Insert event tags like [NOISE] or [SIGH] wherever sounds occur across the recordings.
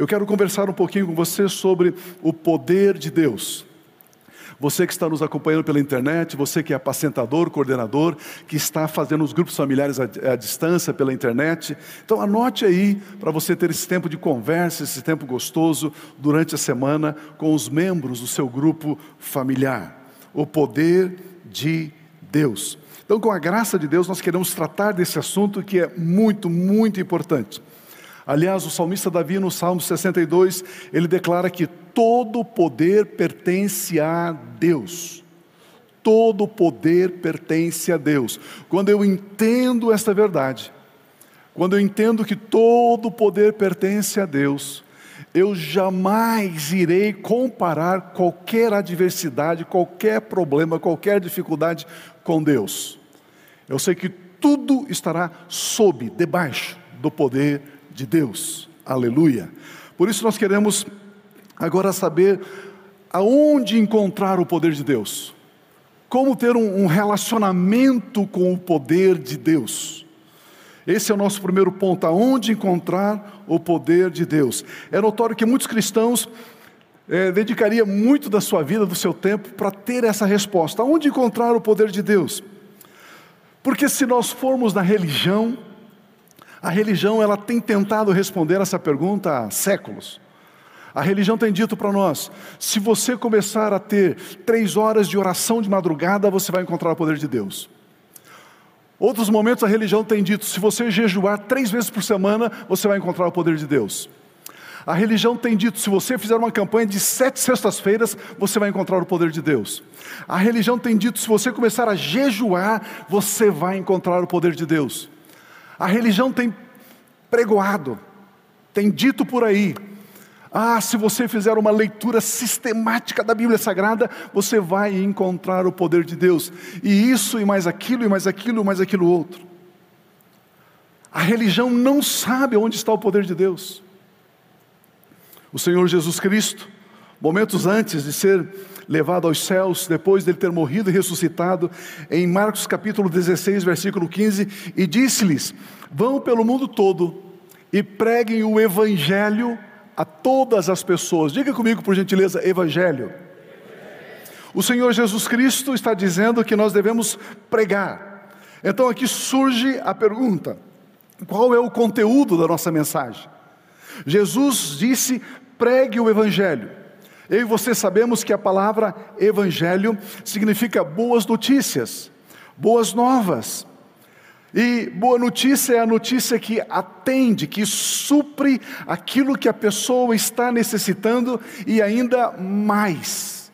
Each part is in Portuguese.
Eu quero conversar um pouquinho com você sobre o poder de Deus. Você que está nos acompanhando pela internet, você que é apacentador, coordenador, que está fazendo os grupos familiares à, à distância pela internet. Então anote aí para você ter esse tempo de conversa, esse tempo gostoso durante a semana com os membros do seu grupo familiar. O poder de Deus. Então, com a graça de Deus, nós queremos tratar desse assunto que é muito, muito importante. Aliás, o salmista Davi, no Salmo 62, ele declara que todo poder pertence a Deus. Todo poder pertence a Deus. Quando eu entendo esta verdade, quando eu entendo que todo poder pertence a Deus, eu jamais irei comparar qualquer adversidade, qualquer problema, qualquer dificuldade com Deus. Eu sei que tudo estará sob, debaixo do poder de Deus. Aleluia. Por isso nós queremos agora saber aonde encontrar o poder de Deus. Como ter um, relacionamento com o poder de Deus. Esse é o nosso primeiro ponto, aonde encontrar o poder de Deus. É notório que muitos cristãos é, dedicaria muito da sua vida, do seu tempo, para ter essa resposta. Aonde encontrar o poder de Deus? Porque se nós formos na religião, a religião ela tem tentado responder essa pergunta há séculos. A religião tem dito para nós: se você começar a ter três horas de oração de madrugada, você vai encontrar o poder de Deus. Outros momentos a religião tem dito: se você jejuar três vezes por semana, você vai encontrar o poder de Deus. A religião tem dito: se você fizer uma campanha de sete sextas-feiras, você vai encontrar o poder de Deus. A religião tem dito: se você começar a jejuar, você vai encontrar o poder de Deus. A religião tem pregoado, tem dito por aí, ah, se você fizer uma leitura sistemática da Bíblia Sagrada, você vai encontrar o poder de Deus. E isso, e mais aquilo, e mais aquilo, e mais aquilo outro. A religião não sabe onde está o poder de Deus. O Senhor Jesus Cristo, momentos antes de ser levado aos céus, depois dele ter morrido e ressuscitado, em Marcos capítulo 16, versículo 15, e disse-lhes: Vão pelo mundo todo e preguem o evangelho a todas as pessoas. Diga comigo, por gentileza, evangelho. O Senhor Jesus Cristo está dizendo que nós devemos pregar. Então aqui surge a pergunta: qual é o conteúdo da nossa mensagem? Jesus disse: pregue o evangelho. Eu e você sabemos que a palavra evangelho significa boas notícias, boas novas. E boa notícia é a notícia que atende, que supre aquilo que a pessoa está necessitando e ainda mais.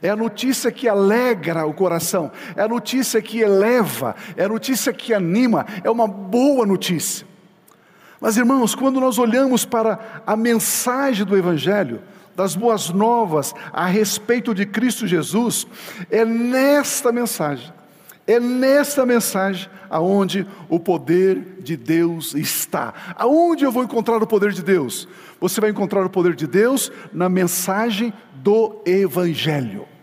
É a notícia que alegra o coração, é a notícia que eleva, é a notícia que anima, é uma boa notícia. Mas irmãos, quando nós olhamos para a mensagem do Evangelho, das boas novas a respeito de Cristo Jesus, é nesta mensagem, é nesta mensagem aonde o poder de Deus está. Aonde eu vou encontrar o poder de Deus? Você vai encontrar o poder de Deus na mensagem do Evangelho.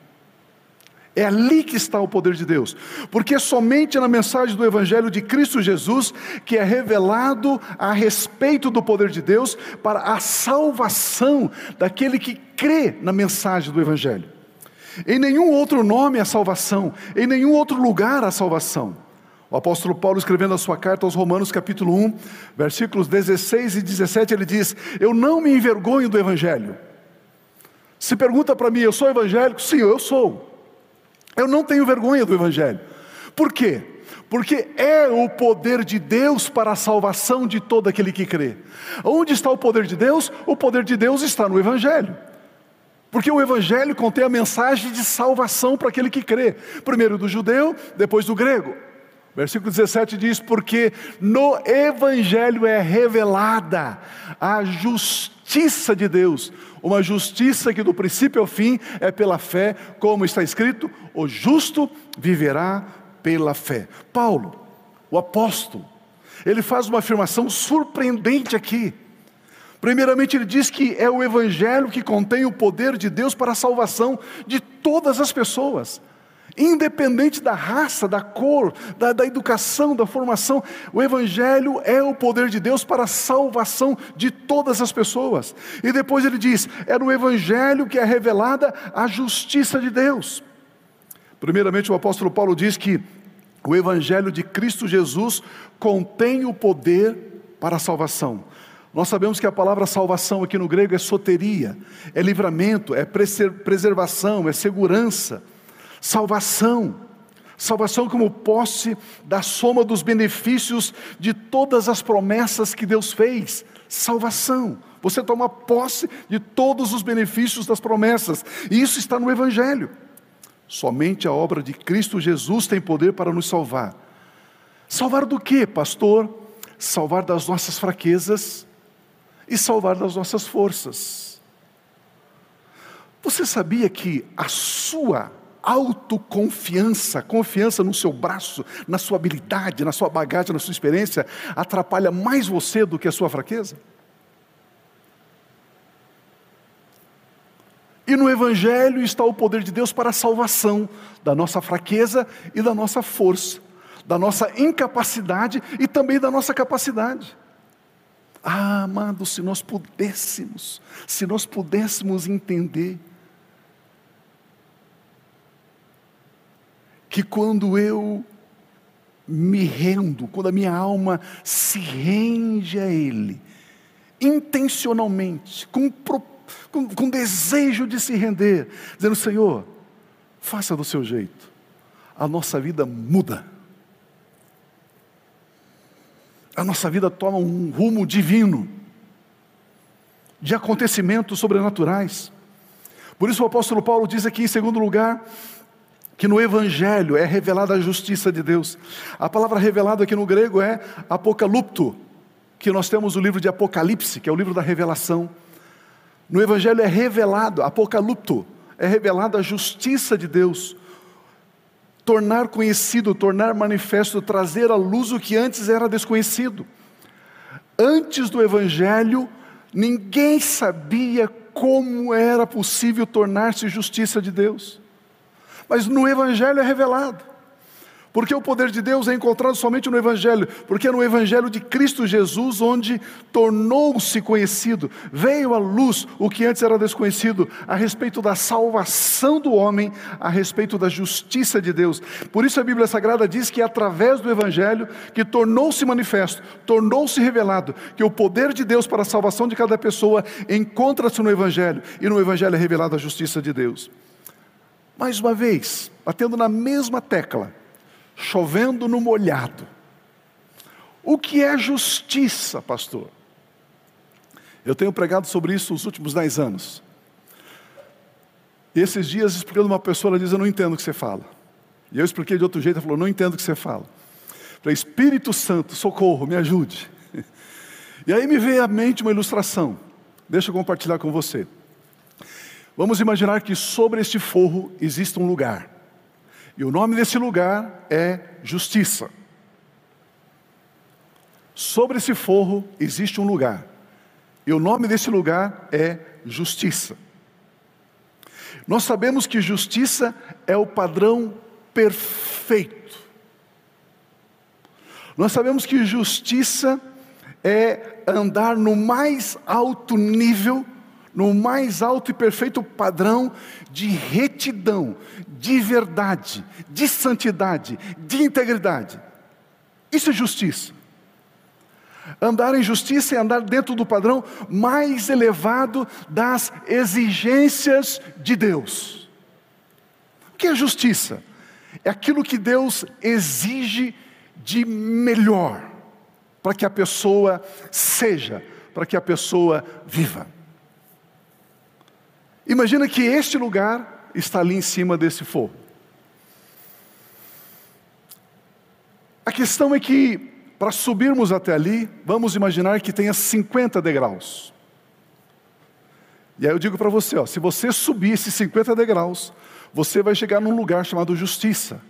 É ali que está o poder de Deus, porque somente na mensagem do Evangelho de Cristo Jesus que é revelado a respeito do poder de Deus para a salvação daquele que crê na mensagem do Evangelho. Em nenhum outro nome há salvação, em nenhum outro lugar há salvação. O apóstolo Paulo, escrevendo a sua carta aos Romanos, capítulo 1, versículos 16 e 17, ele diz: Eu não me envergonho do Evangelho. Se pergunta para mim, eu sou evangélico? Sim, eu sou. Eu não tenho vergonha do Evangelho. Por quê? Porque é o poder de Deus para a salvação de todo aquele que crê. Onde está o poder de Deus? O poder de Deus está no Evangelho. Porque o Evangelho contém a mensagem de salvação para aquele que crê, primeiro do judeu, depois do grego. Versículo 17 diz: Porque no Evangelho é revelada a justiça de Deus, uma justiça que do princípio ao fim é pela fé, como está escrito: o justo viverá pela fé. Paulo, o apóstolo, ele faz uma afirmação surpreendente aqui. Primeiramente, ele diz que é o Evangelho que contém o poder de Deus para a salvação de todas as pessoas Independente da raça, da cor, da, da, educação, da formação, o Evangelho é o poder de Deus para a salvação de todas as pessoas. E depois ele diz: é no Evangelho que é revelada a justiça de Deus. Primeiramente, o apóstolo Paulo diz que o Evangelho de Cristo Jesus contém o poder para a salvação. Nós sabemos que a palavra salvação aqui no grego é soteria, é livramento, é preservação, é segurança. Salvação. Salvação como posse da soma dos benefícios de todas as promessas que Deus fez. Salvação. Você toma posse de todos os benefícios das promessas. E isso está no Evangelho. Somente a obra de Cristo Jesus tem poder para nos salvar. Salvar do que, pastor? Salvar das nossas fraquezas, e salvar das nossas forças. Você sabia que a sua autoconfiança, confiança no seu braço, na sua habilidade, na sua bagagem, na sua experiência, atrapalha mais você do que a sua fraqueza? E no Evangelho está o poder de Deus para a salvação da nossa fraqueza e da nossa força, da nossa incapacidade e também da nossa capacidade. Ah, amado, se nós pudéssemos, se nós pudéssemos entender que quando eu me rendo, quando a minha alma se rende a Ele, intencionalmente, com, com, com desejo de se render, dizendo: Senhor, faça do seu jeito, a nossa vida muda a nossa vida toma um rumo divino, de acontecimentos sobrenaturais. Por isso o apóstolo Paulo diz aqui, em segundo lugar, que no Evangelho é revelada a justiça de Deus. A palavra revelada aqui no grego é apocalupto, que nós temos o livro de Apocalipse, que é o livro da revelação. No Evangelho é revelado, apocalupto, é revelada a justiça de Deus tornar conhecido, tornar manifesto, trazer à luz o que antes era desconhecido. Antes do Evangelho, ninguém sabia como era possível tornar-se justiça de Deus. Mas no Evangelho é revelado. Porque o poder de Deus é encontrado somente no Evangelho, porque é no Evangelho de Cristo Jesus onde tornou-se conhecido, veio à luz o que antes era desconhecido, a respeito da salvação do homem, a respeito da justiça de Deus. Por isso a Bíblia Sagrada diz que é através do Evangelho que tornou-se manifesto, tornou-se revelado, que o poder de Deus para a salvação de cada pessoa encontra-se no Evangelho, e no Evangelho é revelada a justiça de Deus. Mais uma vez, batendo na mesma tecla, chovendo no molhado. O que é justiça, pastor? Eu tenho pregado sobre isso nos últimos dez anos. E esses dias, explicando uma pessoa, ela diz: Eu não entendo o que você fala. E eu expliquei de outro jeito, ela falou: Não entendo o que você fala. Eu falei: Espírito Santo, socorro, me ajude. [LAUGHS] E aí me veio à mente uma ilustração. Deixa eu compartilhar com você. Vamos imaginar que sobre este forro existe um lugar. E o nome desse lugar é justiça. Sobre esse forro existe um lugar. E o nome desse lugar é justiça. Nós sabemos que justiça é o padrão perfeito. Nós sabemos que justiça é andar no mais alto nível no mais alto e perfeito padrão de retidão, de verdade, de santidade, de integridade. Isso é justiça. Andar em justiça é andar dentro do padrão mais elevado das exigências de Deus. O que é justiça? É aquilo que Deus exige de melhor para que a pessoa seja, para que a pessoa viva. Imagina que este lugar está ali em cima desse fogo. A questão é que, para subirmos até ali, vamos imaginar que tenha 50 degraus. E aí eu digo para você, ó, se você subir esses 50 degraus, você vai chegar num lugar chamado justiça,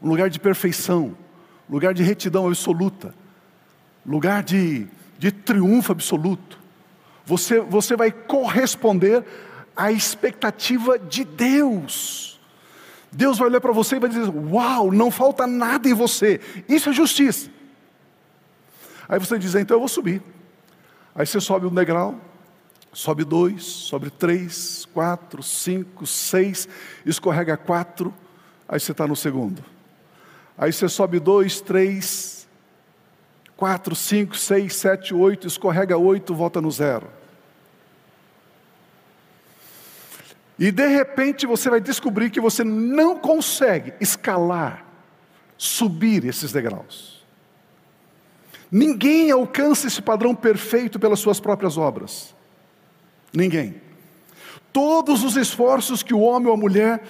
um lugar de perfeição, lugar de retidão absoluta, lugar de, de triunfo absoluto. Você, você vai corresponder a expectativa de Deus. Deus vai olhar para você e vai dizer: Uau, não falta nada em você. Isso é justiça. Aí você diz: Então eu vou subir. Aí você sobe um degrau, sobe dois, sobe três, quatro, cinco, seis, escorrega quatro, aí você está no segundo. Aí você sobe dois, três, quatro, cinco, seis, sete, oito, escorrega oito, volta no zero. E de repente você vai descobrir que você não consegue escalar, subir esses degraus. Ninguém alcança esse padrão perfeito pelas suas próprias obras. Ninguém. Todos os esforços que o homem ou a mulher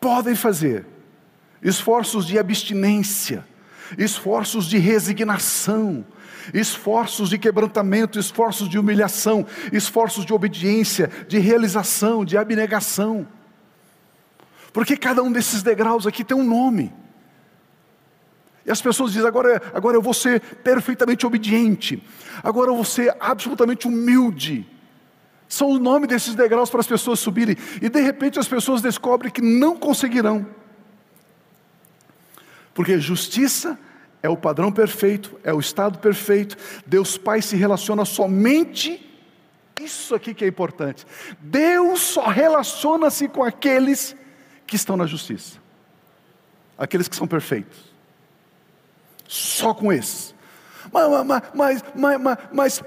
podem fazer, esforços de abstinência, esforços de resignação, esforços de quebrantamento, esforços de humilhação, esforços de obediência, de realização, de abnegação. Porque cada um desses degraus aqui tem um nome. E as pessoas dizem: agora, agora eu vou ser perfeitamente obediente, agora eu vou ser absolutamente humilde. São o nome desses degraus para as pessoas subirem. E de repente as pessoas descobrem que não conseguirão. Porque justiça é o padrão perfeito, é o estado perfeito. Deus Pai se relaciona somente, isso aqui que é importante. Deus só relaciona-se com aqueles que estão na justiça, aqueles que são perfeitos. Só com esses. Mas, mas, mas, mas, mas,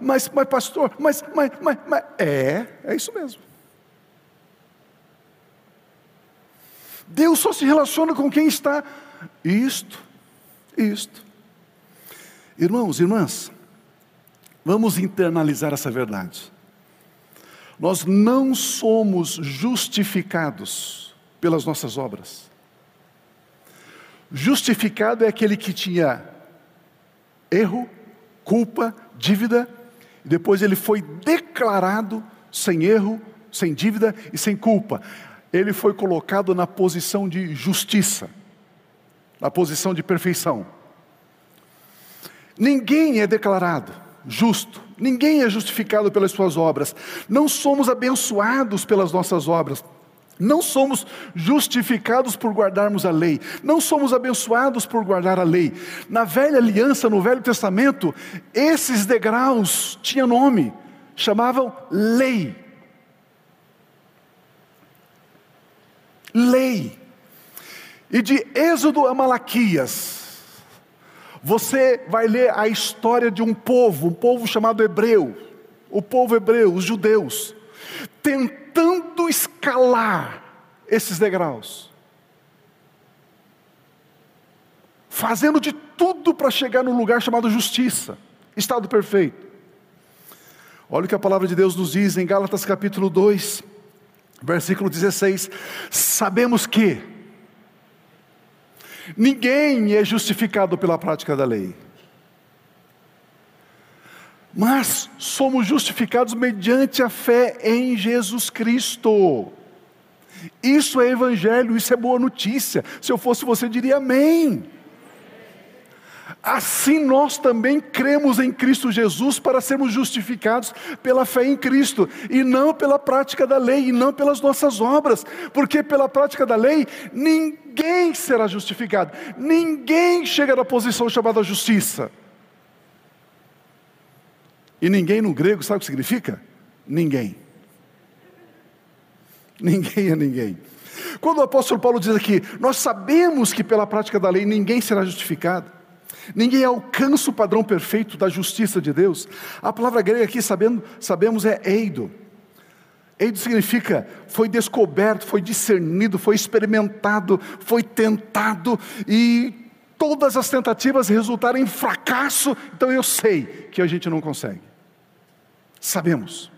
mas, mas, pastor, mas, mas, mas, mas, é, é isso mesmo. Deus só se relaciona com quem está isto isto. Irmãos, irmãs, vamos internalizar essa verdade. Nós não somos justificados pelas nossas obras. Justificado é aquele que tinha erro, culpa, dívida, e depois ele foi declarado sem erro, sem dívida e sem culpa. Ele foi colocado na posição de justiça na posição de perfeição. Ninguém é declarado justo, ninguém é justificado pelas suas obras, não somos abençoados pelas nossas obras, não somos justificados por guardarmos a lei, não somos abençoados por guardar a lei. Na velha aliança, no Velho Testamento, esses degraus tinham nome, chamavam lei. Lei. E de Êxodo a Malaquias, você vai ler a história de um povo, um povo chamado hebreu, o povo hebreu, os judeus, tentando escalar esses degraus, fazendo de tudo para chegar no lugar chamado justiça, estado perfeito. Olha o que a palavra de Deus nos diz em Gálatas capítulo 2, versículo 16: Sabemos que, Ninguém é justificado pela prática da lei. Mas somos justificados mediante a fé em Jesus Cristo. Isso é evangelho, isso é boa notícia. Se eu fosse você, diria amém. Assim nós também cremos em Cristo Jesus para sermos justificados pela fé em Cristo, e não pela prática da lei, e não pelas nossas obras, porque pela prática da lei ninguém será justificado, ninguém chega na posição chamada justiça. E ninguém no grego, sabe o que significa? Ninguém. [LAUGHS] Ninguém é ninguém. Quando o apóstolo Paulo diz aqui, nós sabemos que pela prática da lei ninguém será justificado. Ninguém alcança o padrão perfeito da justiça de Deus. A palavra grega aqui, sabendo, sabemos, é eido. Eido significa foi descoberto, foi discernido, foi experimentado, foi tentado e todas as tentativas resultaram em fracasso. Então eu sei que a gente não consegue. Sabemos.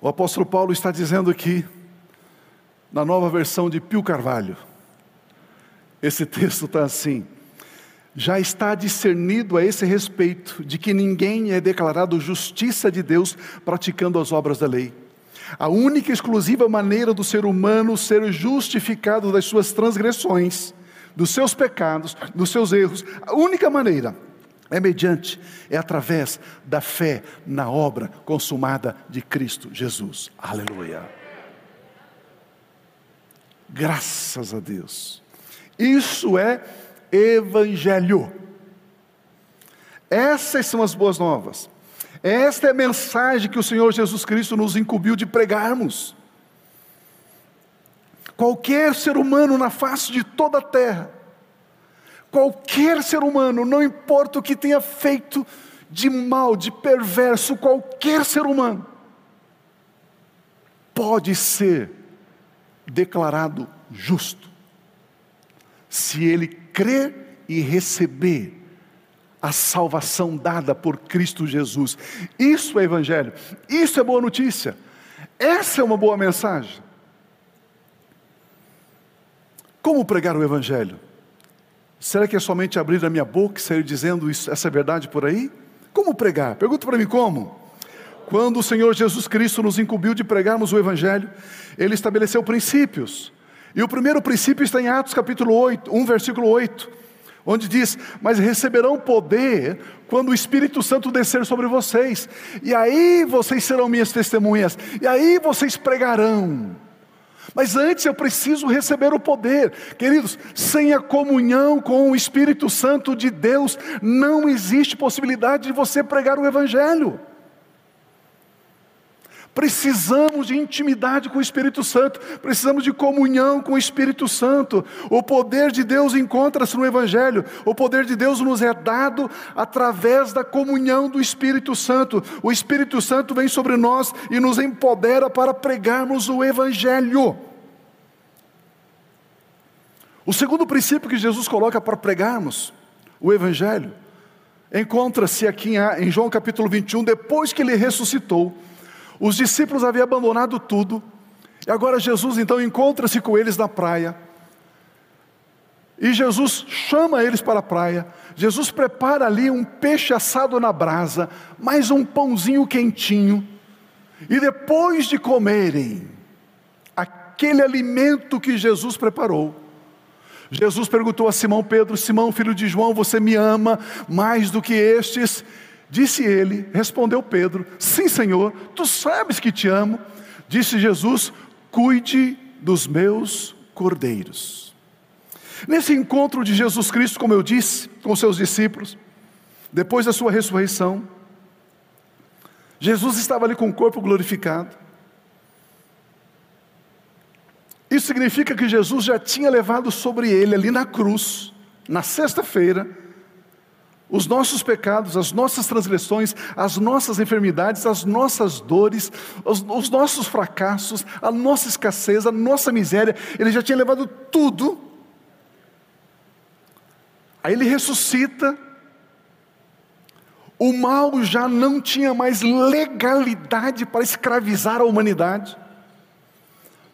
O apóstolo Paulo está dizendo aqui, na nova versão de Pio Carvalho, esse texto está assim: já está discernido a esse respeito de que ninguém é declarado justiça de Deus praticando as obras da lei. A única e exclusiva maneira do ser humano ser justificado das suas transgressões, dos seus pecados, dos seus erros, a única maneira é mediante, é através da fé na obra consumada de Cristo Jesus. Aleluia. Graças a Deus. Isso é evangelho. Essas são as boas novas. Esta é a mensagem que o Senhor Jesus Cristo nos incumbiu de pregarmos. Qualquer ser humano na face de toda a terra, qualquer ser humano, não importa o que tenha feito de mal, de perverso, qualquer ser humano, pode ser declarado justo, se ele crer e receber a salvação dada por Cristo Jesus. Isso é Evangelho, isso é boa notícia, essa é uma boa mensagem. Como pregar o Evangelho? Será que é somente abrir a minha boca e sair dizendo isso, essa verdade por aí? Como pregar? Pergunta para mim como. Quando o Senhor Jesus Cristo nos incumbiu de pregarmos o Evangelho, Ele estabeleceu princípios. E o primeiro princípio está em Atos capítulo 8, 1 versículo 8, onde diz: Mas receberão poder quando o Espírito Santo descer sobre vocês, e aí vocês serão minhas testemunhas, e aí vocês pregarão. Mas antes eu preciso receber o poder. Queridos, sem a comunhão com o Espírito Santo de Deus, não existe possibilidade de você pregar o Evangelho. Precisamos de intimidade com o Espírito Santo, precisamos de comunhão com o Espírito Santo. O poder de Deus encontra-se no Evangelho, o poder de Deus nos é dado através da comunhão do Espírito Santo. O Espírito Santo vem sobre nós e nos empodera para pregarmos o Evangelho. O segundo princípio que Jesus coloca para pregarmos o Evangelho encontra-se aqui em João capítulo 21, depois que ele ressuscitou. Os discípulos haviam abandonado tudo, e agora Jesus então encontra-se com eles na praia. E Jesus chama eles para a praia. Jesus prepara ali um peixe assado na brasa, mais um pãozinho quentinho. E depois de comerem aquele alimento que Jesus preparou, Jesus perguntou a Simão Pedro: Simão, filho de João, você me ama mais do que estes? Disse ele, respondeu Pedro: Sim, Senhor, tu sabes que te amo. Disse Jesus: Cuide dos meus cordeiros. Nesse encontro de Jesus Cristo, como eu disse, com seus discípulos, depois da sua ressurreição, Jesus estava ali com o corpo glorificado. Isso significa que Jesus já tinha levado sobre ele, ali na cruz, na sexta-feira, os nossos pecados, as nossas transgressões, as nossas enfermidades, as nossas dores, os, os, nossos fracassos, a nossa escassez, a nossa miséria, Ele já tinha levado tudo. Aí Ele ressuscita, o mal já não tinha mais legalidade para escravizar a humanidade.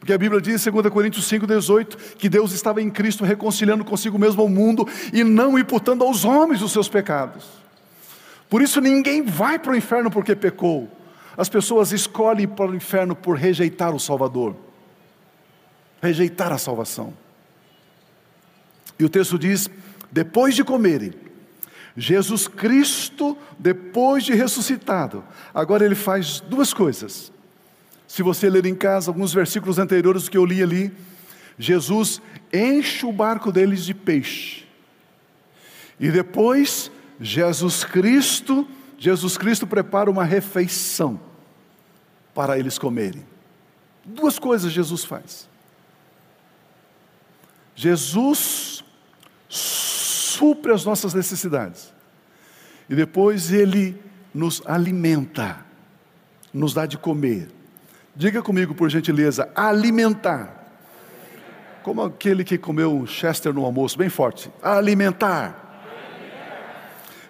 Porque a Bíblia diz em 2 Coríntios 5,18 que Deus estava em Cristo reconciliando consigo mesmo ao mundo e não imputando aos homens os seus pecados. Por isso ninguém vai para o inferno porque pecou. As pessoas escolhem para o inferno por rejeitar o Salvador, rejeitar a salvação. E o texto diz: depois de comerem, Jesus Cristo, depois de ressuscitado, agora ele faz duas coisas. Se você ler em casa alguns versículos anteriores que eu li ali, Jesus enche o barco deles de peixe. E depois, Jesus Cristo, Jesus Cristo prepara uma refeição para eles comerem. Duas coisas Jesus faz. Jesus supre as nossas necessidades. E depois ele nos alimenta, nos dá de comer. Diga comigo, por gentileza, alimentar. Como aquele que comeu um Chester no almoço, bem forte. Alimentar.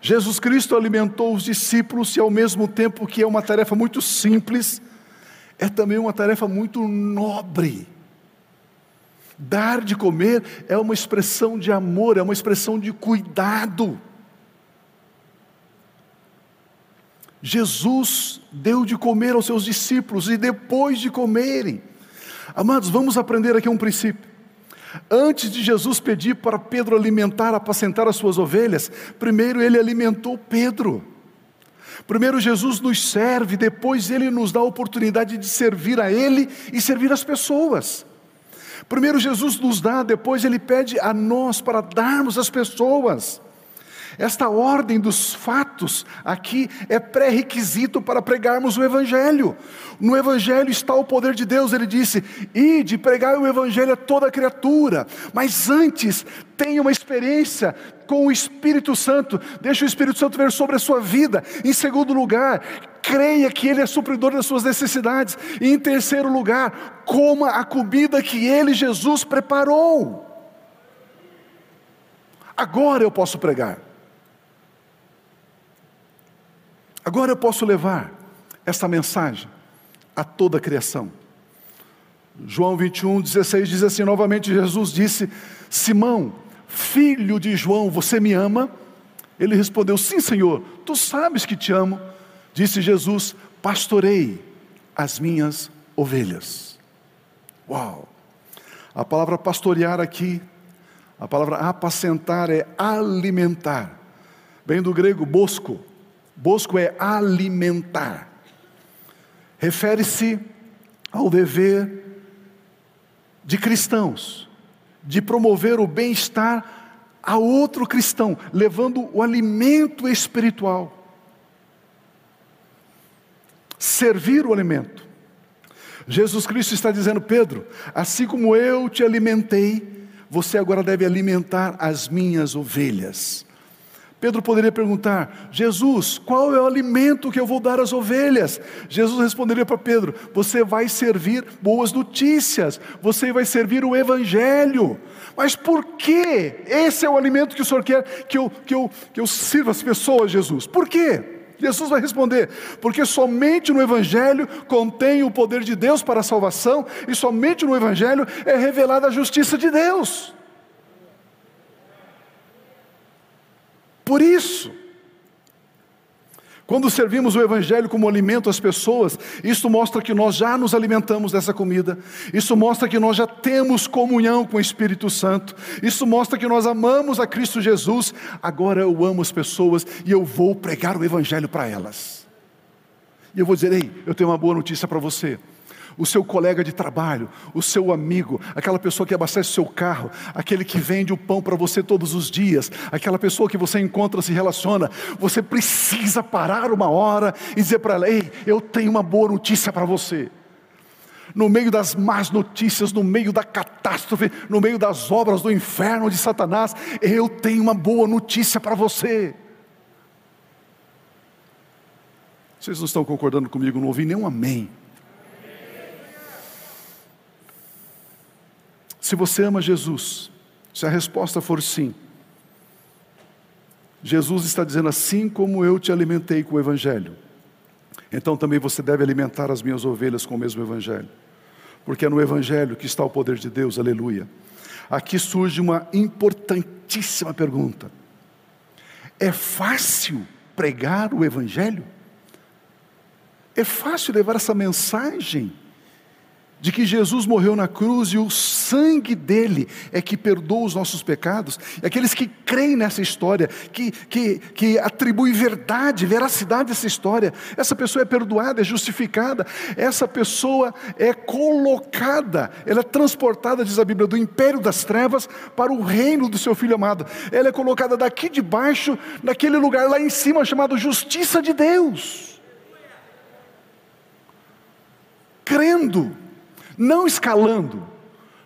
Jesus Cristo alimentou os discípulos e ao mesmo tempo que é uma tarefa muito simples, é também uma tarefa muito nobre. Dar de comer é uma expressão de amor, é uma expressão de cuidado. Jesus deu de comer aos seus discípulos e depois de comerem, amados, vamos aprender aqui um princípio. Antes de Jesus pedir para Pedro alimentar, apacentar as suas ovelhas, primeiro ele alimentou Pedro. Primeiro Jesus nos serve, depois ele nos dá a oportunidade de servir a ele e servir as pessoas. Primeiro Jesus nos dá, depois ele pede a nós para darmos às pessoas. Esta ordem dos fatos aqui é pré-requisito para pregarmos o Evangelho. No Evangelho está o poder de Deus, ele disse: ide pregar o Evangelho a toda criatura, mas antes tenha uma experiência com o Espírito Santo, deixe o Espírito Santo ver sobre a sua vida. Em segundo lugar, creia que Ele é supridor das suas necessidades. E em terceiro lugar, coma a comida que Ele, Jesus, preparou. Agora eu posso pregar. Agora eu posso levar esta mensagem a toda a criação. João 21, 16 diz assim: novamente Jesus disse: Simão, filho de João, você me ama? Ele respondeu: Sim, Senhor, tu sabes que te amo. Disse Jesus: Pastorei as minhas ovelhas. Uau! A palavra pastorear aqui, a palavra apacentar é alimentar. Vem do grego bosco, Bosco é alimentar. Refere-se ao dever de cristãos, de promover o bem-estar a outro cristão, levando o alimento espiritual. Servir o alimento. Jesus Cristo está dizendo, Pedro, assim como eu te alimentei, você agora deve alimentar as minhas ovelhas. Pedro poderia perguntar: Jesus, qual é o alimento que eu vou dar às ovelhas? Jesus responderia para Pedro: Você vai servir boas notícias, você vai servir o Evangelho. Mas por que esse é o alimento que o Senhor quer que eu, que eu, que eu sirva as pessoas, Jesus? Por quê? Jesus vai responder: porque somente no Evangelho contém o poder de Deus para a salvação, e somente no Evangelho é revelada a justiça de Deus. Por isso, quando servimos o Evangelho como alimento às pessoas, isso mostra que nós já nos alimentamos dessa comida, isso mostra que nós já temos comunhão com o Espírito Santo, isso mostra que nós amamos a Cristo Jesus. Agora eu amo as pessoas e eu vou pregar o Evangelho para elas. E eu vou dizer: ei, eu tenho uma boa notícia para você o seu colega de trabalho, o seu amigo, aquela pessoa que abastece o seu carro, aquele que vende o pão para você todos os dias, aquela pessoa que você encontra, se relaciona, você precisa parar uma hora e dizer para ela: Ei, eu tenho uma boa notícia para você. No meio das más notícias, no meio da catástrofe, no meio das obras do inferno de Satanás, eu tenho uma boa notícia para você. Vocês não estão concordando comigo, não ouvi nenhum amém. Se você ama Jesus, se a resposta for sim, Jesus está dizendo assim como eu te alimentei com o Evangelho, então também você deve alimentar as minhas ovelhas com o mesmo Evangelho, porque é no Evangelho que está o poder de Deus, aleluia. Aqui surge uma importantíssima pergunta: é fácil pregar o Evangelho? É fácil levar essa mensagem de que Jesus morreu na cruz e o sangue dele é que perdoa os nossos pecados, e aqueles que creem nessa história, que, que, que atribuem verdade, veracidade a essa história, essa pessoa é perdoada, é justificada, essa pessoa é colocada, ela é transportada, diz a Bíblia, do império das trevas para o reino do seu filho amado, ela é colocada daqui de baixo, naquele lugar lá em cima chamado justiça de Deus. Crendo não escalando,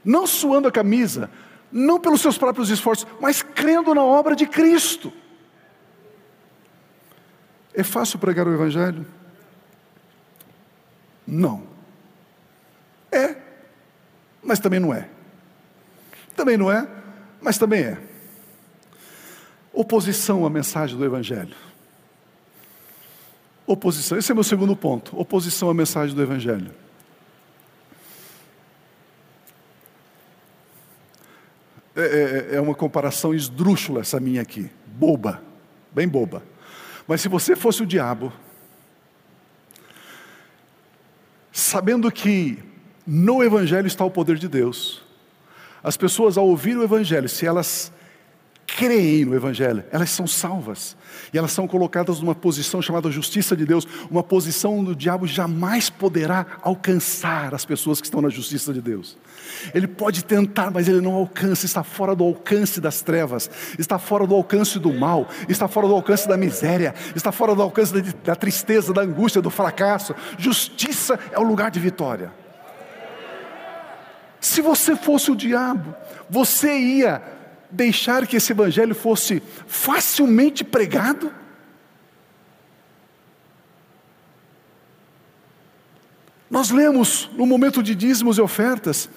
não suando a camisa, não pelos seus próprios esforços, mas crendo na obra de Cristo. É fácil pregar o Evangelho? Não. É, mas também não é. Também não é, mas também é. Oposição à mensagem do Evangelho. Oposição, esse é meu segundo ponto. Oposição à mensagem do Evangelho. É, é, é, uma comparação esdrúxula essa minha aqui, boba, bem boba. Mas se você fosse o diabo, sabendo que no Evangelho está o poder de Deus, as pessoas ao ouvir o Evangelho, se elas creem no Evangelho, elas são salvas. E elas são colocadas numa posição chamada justiça de Deus, uma posição onde o diabo jamais poderá alcançar as pessoas que estão na justiça de Deus. Ele pode tentar, mas ele não alcança, está fora do alcance das trevas, está fora do alcance do mal, está fora do alcance da miséria, está fora do alcance da, da tristeza, da angústia, do fracasso. Justiça é o lugar de vitória. Se você fosse o diabo, você ia deixar que esse evangelho fosse facilmente pregado? Nós lemos no momento de dízimos e ofertas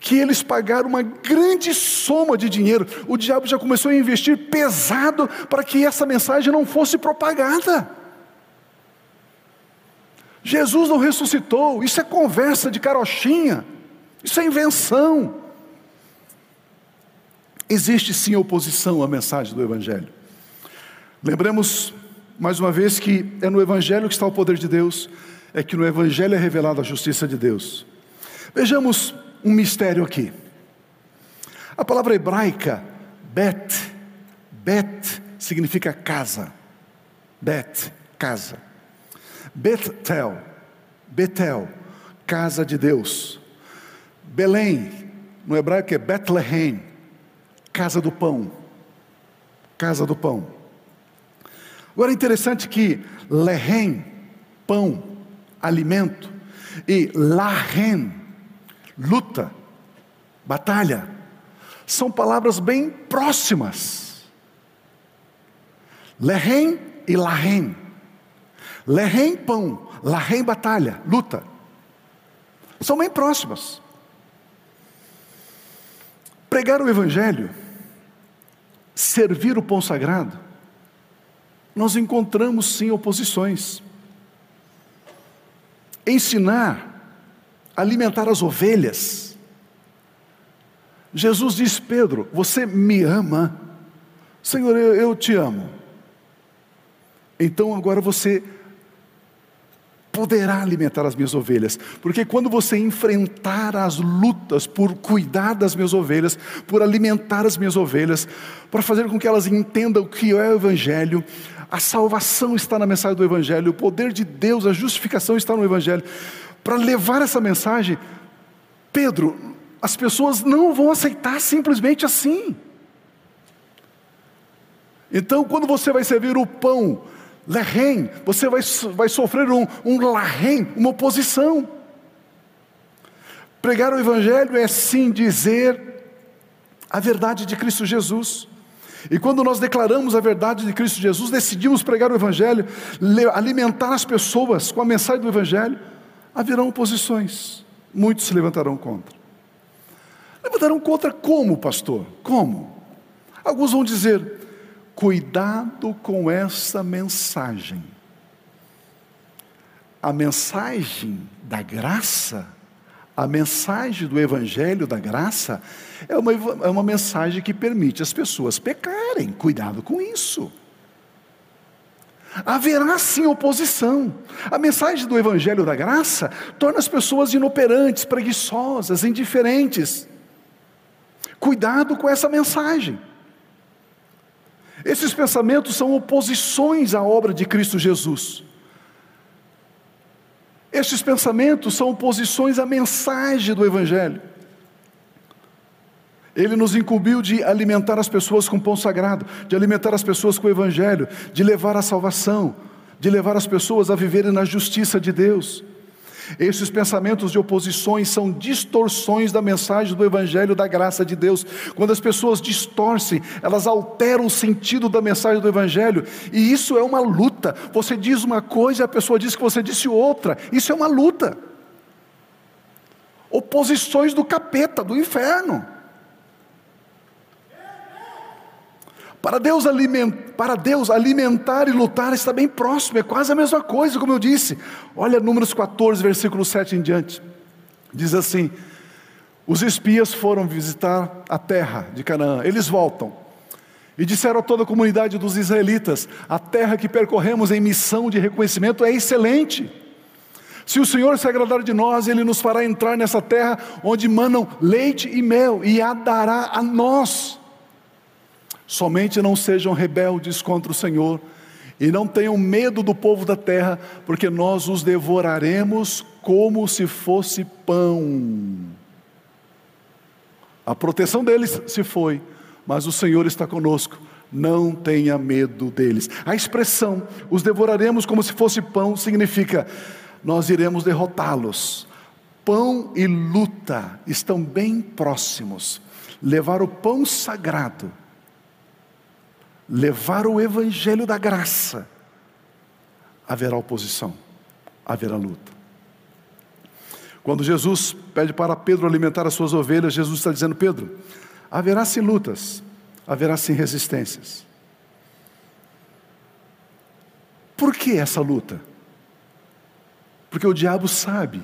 que eles pagaram uma grande soma de dinheiro. O diabo já começou a investir pesado para que essa mensagem não fosse propagada. Jesus não ressuscitou, isso é conversa de carochinha, isso é invenção. Existe sim oposição à mensagem do Evangelho. Lembremos mais uma vez que é no Evangelho que está o poder de Deus, é que no Evangelho é revelada a justiça de Deus. Vejamos um mistério aqui. A palavra hebraica bet, bet significa casa. Bet, casa. Betel, Betel, casa de Deus. Belém, no hebraico é Bethlehem, casa do pão. Casa do pão. Agora é interessante que lehem, pão, alimento, e lahem, luta, batalha, são palavras bem próximas. Lehem e lahem. Lehem, pão, lahem, batalha, luta. São bem próximas. Pregar o Evangelho servir o pão sagrado, nós encontramos sim oposições. Ensinar, alimentar as ovelhas. Jesus diz: Pedro, você me ama? Senhor, eu, eu te amo. Então agora você poderá alimentar as minhas ovelhas, porque quando você enfrentar as lutas por cuidar das minhas ovelhas, por alimentar as minhas ovelhas, para fazer com que elas entendam o que é o Evangelho, a salvação está na mensagem do Evangelho, o poder de Deus, a justificação está no Evangelho. Para levar essa mensagem, Pedro, as pessoas não vão aceitar simplesmente assim. Então, quando você vai servir o pão, Lehem, você vai, vai sofrer um, um lahem, uma oposição. Pregar o Evangelho é sim dizer a verdade de Cristo Jesus. E quando nós declaramos a verdade de Cristo Jesus, decidimos pregar o Evangelho, alimentar as pessoas com a mensagem do Evangelho, haverão oposições, muitos se levantarão contra. Levantarão contra como, pastor? Como? Alguns vão dizer, Cuidado com essa mensagem. A mensagem da graça, a mensagem do Evangelho da graça, é uma, é uma mensagem que permite as pessoas pecarem. Cuidado com isso. Haverá sim oposição. A mensagem do Evangelho da graça torna as pessoas inoperantes, preguiçosas, indiferentes. Cuidado com essa mensagem. Esses pensamentos são oposições à obra de Cristo Jesus. Estes pensamentos são oposições à mensagem do Evangelho. Ele nos incumbiu de alimentar as pessoas com pão sagrado, de alimentar as pessoas com o Evangelho, de levar a salvação, de levar as pessoas a viverem na justiça de Deus. Esses pensamentos de oposições são distorções da mensagem do Evangelho da graça de Deus. Quando as pessoas distorcem, elas alteram o sentido da mensagem do Evangelho, e isso é uma luta. Você diz uma coisa e a pessoa diz que você disse outra. Isso é uma luta. Oposições do capeta, do inferno. Para Deus, para Deus, alimentar e lutar está bem próximo, é quase a mesma coisa, como eu disse. Olha Números 14, versículo 7 em diante. Diz assim: Os espias foram visitar a terra de Canaã, eles voltam. E disseram a toda a comunidade dos israelitas: A terra que percorremos em missão de reconhecimento é excelente. Se o Senhor se agradar de nós, Ele nos fará entrar nessa terra onde manam leite e mel, e a dará a nós. Somente não sejam rebeldes contra o Senhor e não tenham medo do povo da terra, porque nós os devoraremos como se fosse pão. A proteção deles se foi, mas o Senhor está conosco. Não tenha medo deles. A expressão os devoraremos como se fosse pão significa nós iremos derrotá-los. Pão e luta estão bem próximos. Levar o pão sagrado, levar o evangelho da graça, haverá oposição, haverá luta. Quando Jesus pede para Pedro alimentar as suas ovelhas, Jesus está dizendo: Pedro, haverá sim lutas, haverá sim resistências. Por que essa luta? Porque o diabo sabe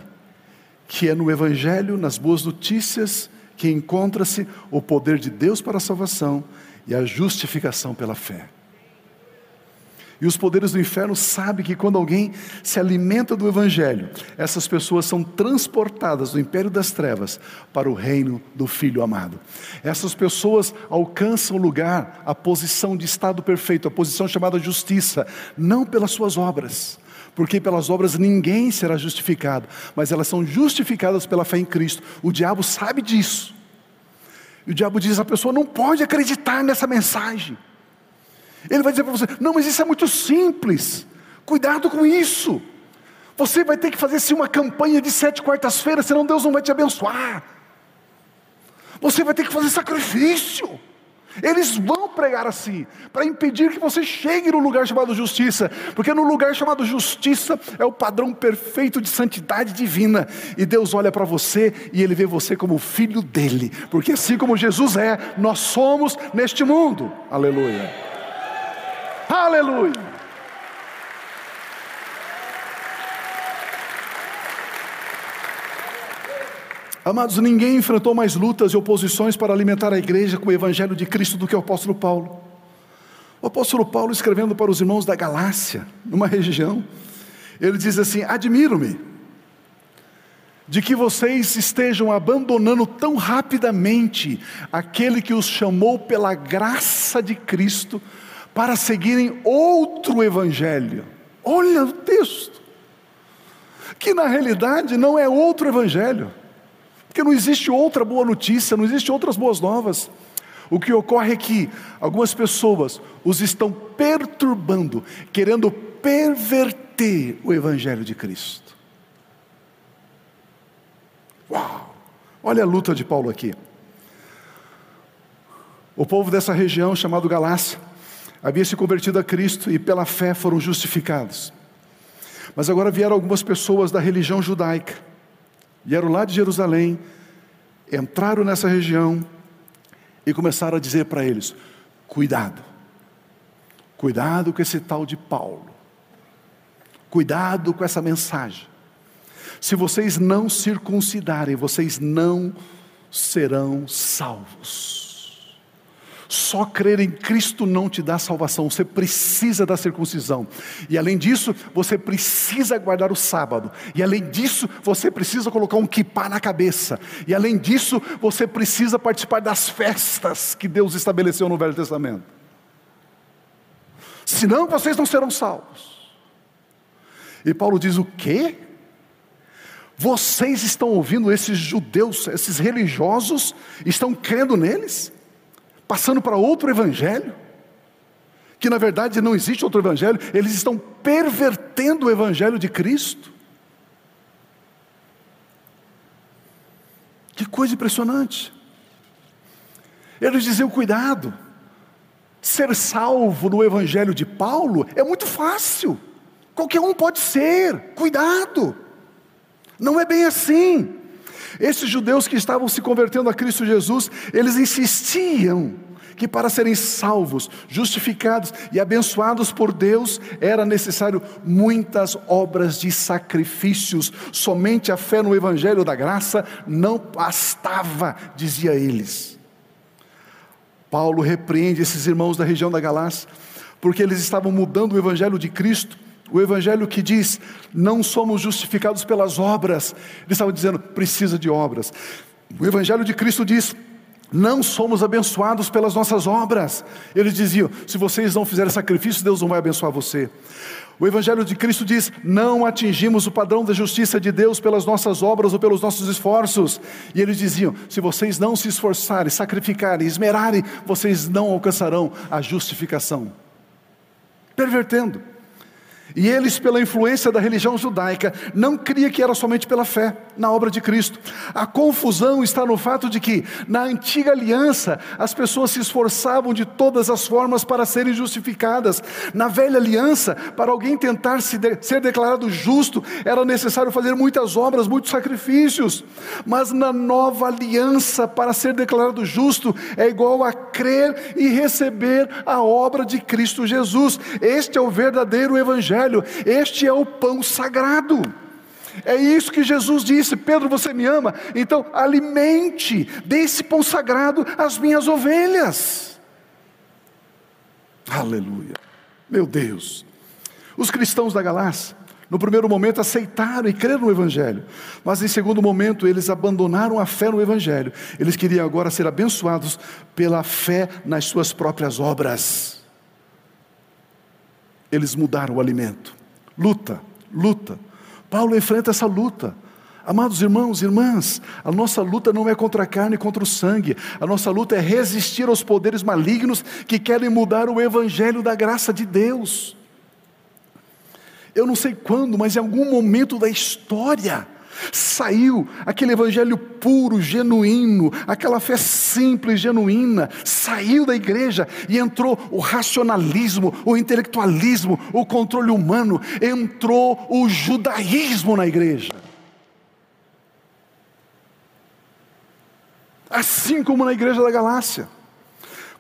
que é no Evangelho, nas boas notícias, que encontra-se o poder de Deus para a salvação e a justificação pela fé. E os poderes do inferno sabem que quando alguém se alimenta do Evangelho, essas pessoas são transportadas do império das trevas para o reino do Filho amado. Essas pessoas alcançam o lugar, a posição de estado perfeito, a posição chamada justiça, não pelas suas obras, porque pelas obras ninguém será justificado, mas elas são justificadas pela fé em Cristo. O diabo sabe disso. E o diabo diz: a pessoa não pode acreditar nessa mensagem. Ele vai dizer para você: não, mas isso é muito simples, cuidado com isso. Você vai ter que fazer sim uma campanha de sete quartas-feiras, senão Deus não vai te abençoar. Você vai ter que fazer sacrifício. Eles vão pregar assim, para impedir que você chegue no lugar chamado justiça, porque no lugar chamado justiça é o padrão perfeito de santidade divina, e Deus olha para você e Ele vê você como filho dele, porque assim como Jesus é, nós somos neste mundo. Aleluia. Aleluia. Amados, ninguém enfrentou mais lutas e oposições para alimentar a igreja com o evangelho de Cristo do que o apóstolo Paulo. O apóstolo Paulo, escrevendo para os irmãos da Galácia, numa região, ele diz assim: Admiro-me de que vocês estejam abandonando tão rapidamente aquele que os chamou pela graça de Cristo para seguirem outro evangelho. Olha o texto. Que na realidade não é outro evangelho. Porque não existe outra boa notícia, não existe outras boas novas. O que ocorre é que algumas pessoas os estão perturbando, querendo perverter o evangelho de Cristo. Uau! Olha a luta de Paulo aqui. O povo dessa região, chamado Galácia, havia se convertido a Cristo e pela fé foram justificados. Mas agora vieram algumas pessoas da religião judaica, vieram lá de Jerusalém, entraram nessa região e começaram a dizer para eles: cuidado, cuidado com esse tal de Paulo, cuidado com essa mensagem. Se vocês não circuncidarem, vocês não serão salvos. Só crer em Cristo não te dá salvação, você precisa da circuncisão. E além disso, você precisa guardar o sábado. E além disso, você precisa colocar um kippah na cabeça. E além disso, você precisa participar das festas que Deus estabeleceu no Velho Testamento. Senão vocês não serão salvos. E Paulo diz: o quê? Vocês estão ouvindo esses judeus, esses religiosos, estão crendo neles? Passando para outro evangelho, que na verdade não existe outro evangelho, eles estão pervertendo o evangelho de Cristo. Que coisa impressionante. Eles diziam: cuidado, ser salvo no evangelho de Paulo é muito fácil, qualquer um pode ser, cuidado, não é bem assim. Esses judeus que estavam se convertendo a Cristo Jesus, eles insistiam que para serem salvos, justificados e abençoados por Deus, era necessário muitas obras de sacrifícios. Somente a fé no Evangelho da graça não bastava, dizia eles. Paulo repreende esses irmãos da região da Galácia, porque eles estavam mudando o Evangelho de Cristo o evangelho que diz, não somos justificados pelas obras, ele estava dizendo, precisa de obras. O evangelho de Cristo diz, não somos abençoados pelas nossas obras. Eles diziam: se vocês não fizerem sacrifício, Deus não vai abençoar você. O Evangelho de Cristo diz: não atingimos o padrão da justiça de Deus pelas nossas obras ou pelos nossos esforços. E eles diziam: se vocês não se esforçarem, sacrificarem, esmerarem, vocês não alcançarão a justificação. Pervertendo. E eles, pela influência da religião judaica, não criam que era somente pela fé na obra de Cristo. A confusão está no fato de que, na antiga aliança, as pessoas se esforçavam de todas as formas para serem justificadas. Na velha aliança, para alguém tentar se de, ser declarado justo, era necessário fazer muitas obras, muitos sacrifícios. Mas na nova aliança, para ser declarado justo, é igual a crer e receber a obra de Cristo Jesus. Este é o verdadeiro Evangelho Evangelho, este é o pão sagrado. É isso que Jesus disse: Pedro, você me ama? Então alimente desse pão sagrado as minhas ovelhas. Aleluia, meu Deus. Os cristãos da Galácia, no primeiro momento, aceitaram e creram no Evangelho, mas em segundo momento, eles abandonaram a fé no Evangelho. Eles queriam agora ser abençoados pela fé nas suas próprias obras eles mudaram o alimento. Luta, luta. Paulo enfrenta essa luta. Amados irmãos e irmãs, a nossa luta não é contra a carne e contra o sangue, a nossa luta é resistir aos poderes malignos que querem mudar o evangelho da graça de Deus. Eu não sei quando, mas em algum momento da história, Saiu aquele evangelho puro, genuíno, aquela fé simples, genuína, saiu da igreja e entrou o racionalismo, o intelectualismo, o controle humano, entrou o judaísmo na igreja. Assim como na igreja da Galácia.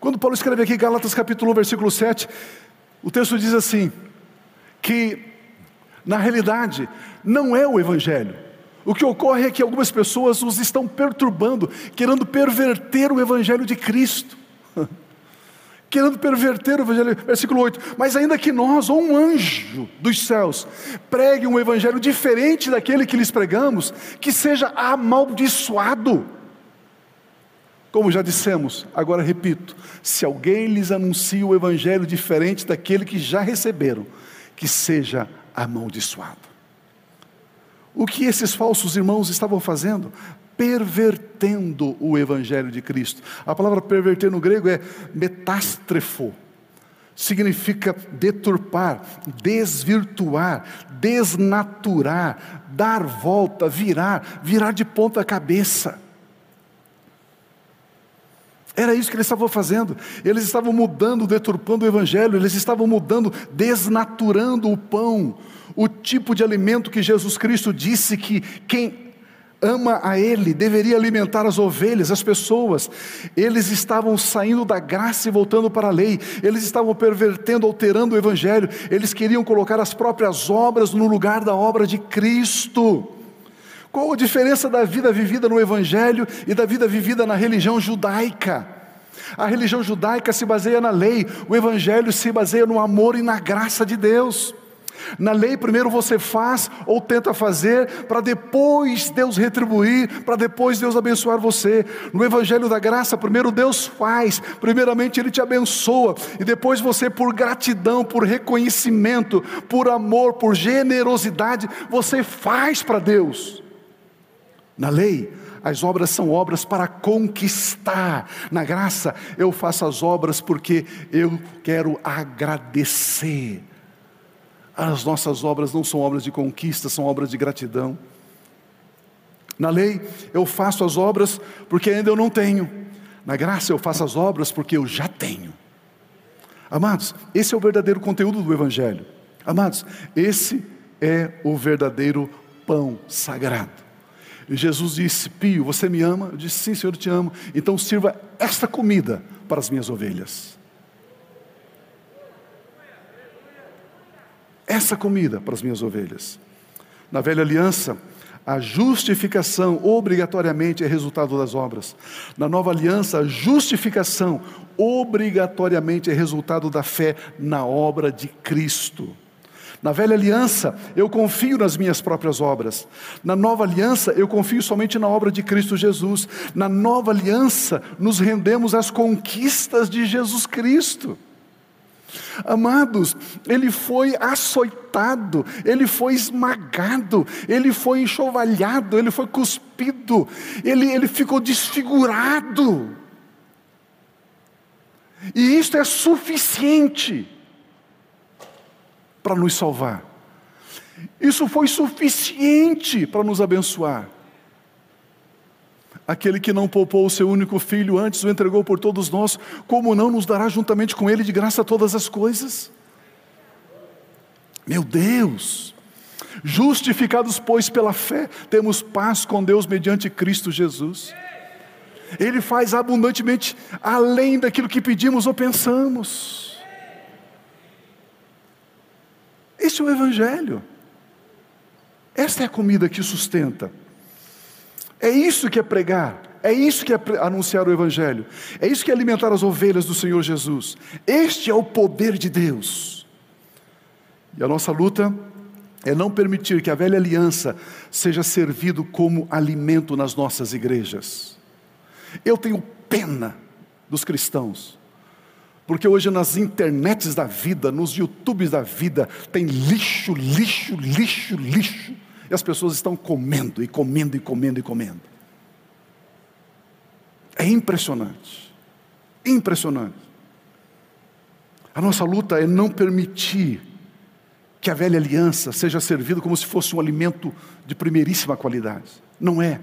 Quando Paulo escreve aqui Gálatas capítulo 1, versículo 7, o texto diz assim: que na realidade não é o evangelho o que ocorre é que algumas pessoas os estão perturbando, querendo perverter o Evangelho de Cristo. [LAUGHS] querendo perverter o Evangelho, versículo 8. Mas ainda que nós, ou um anjo dos céus, pregue um Evangelho diferente daquele que lhes pregamos, que seja amaldiçoado. Como já dissemos, agora repito: se alguém lhes anuncia o Evangelho diferente daquele que já receberam, que seja amaldiçoado. O que esses falsos irmãos estavam fazendo? Pervertendo o Evangelho de Cristo. A palavra perverter no grego é metástrefo. Significa deturpar, desvirtuar, desnaturar, dar volta, virar, virar de ponta cabeça. Era isso que eles estavam fazendo. Eles estavam mudando, deturpando o Evangelho, eles estavam mudando, desnaturando o pão, o tipo de alimento que Jesus Cristo disse que quem ama a Ele deveria alimentar as ovelhas, as pessoas. Eles estavam saindo da graça e voltando para a lei, eles estavam pervertendo, alterando o Evangelho, eles queriam colocar as próprias obras no lugar da obra de Cristo. Qual a diferença da vida vivida no Evangelho e da vida vivida na religião judaica? A religião judaica se baseia na lei, o Evangelho se baseia no amor e na graça de Deus. Na lei, primeiro você faz ou tenta fazer, para depois Deus retribuir, para depois Deus abençoar você. No Evangelho da Graça, primeiro Deus faz, primeiramente Ele te abençoa, e depois você, por gratidão, por reconhecimento, por amor, por generosidade, você faz para Deus. Na lei, as obras são obras para conquistar. Na graça, eu faço as obras porque eu quero agradecer. As nossas obras não são obras de conquista, são obras de gratidão. Na lei, eu faço as obras porque ainda eu não tenho. Na graça, eu faço as obras porque eu já tenho. Amados, esse é o verdadeiro conteúdo do Evangelho. Amados, esse é o verdadeiro pão sagrado. E Jesus disse: Pio, você me ama? Eu disse: Sim, Senhor, eu te amo. Então sirva esta comida para as minhas ovelhas. essa comida para as minhas ovelhas. Na velha aliança, a justificação obrigatoriamente é resultado das obras. Na nova aliança, a justificação obrigatoriamente é resultado da fé na obra de Cristo. Na velha aliança, eu confio nas minhas próprias obras. Na nova aliança, eu confio somente na obra de Cristo Jesus. Na nova aliança, nos rendemos às conquistas de Jesus Cristo. Amados, ele foi açoitado, ele foi esmagado, ele foi enxovalhado, ele foi cuspido, ele, ele ficou desfigurado. E isto é suficiente para nos salvar. Isso foi suficiente para nos abençoar. Aquele que não poupou o seu único filho, antes o entregou por todos nós, como não nos dará juntamente com ele de graça todas as coisas? Meu Deus! Justificados, pois, pela fé, temos paz com Deus mediante Cristo Jesus. Ele faz abundantemente além daquilo que pedimos ou pensamos. Esse é o Evangelho. Esta é a comida que sustenta. É isso que é pregar, é isso que é anunciar o Evangelho, é isso que é alimentar as ovelhas do Senhor Jesus. Este é o poder de Deus. E a nossa luta é não permitir que a velha aliança seja servido como alimento nas nossas igrejas. Eu tenho pena dos cristãos, porque hoje nas internets da vida, nos YouTubes da vida, tem lixo, lixo, lixo, lixo e as pessoas estão comendo e comendo e comendo e comendo. É impressionante. Impressionante. A nossa luta é não permitir que a velha aliança seja servida como se fosse um alimento de primeiríssima qualidade. Não é.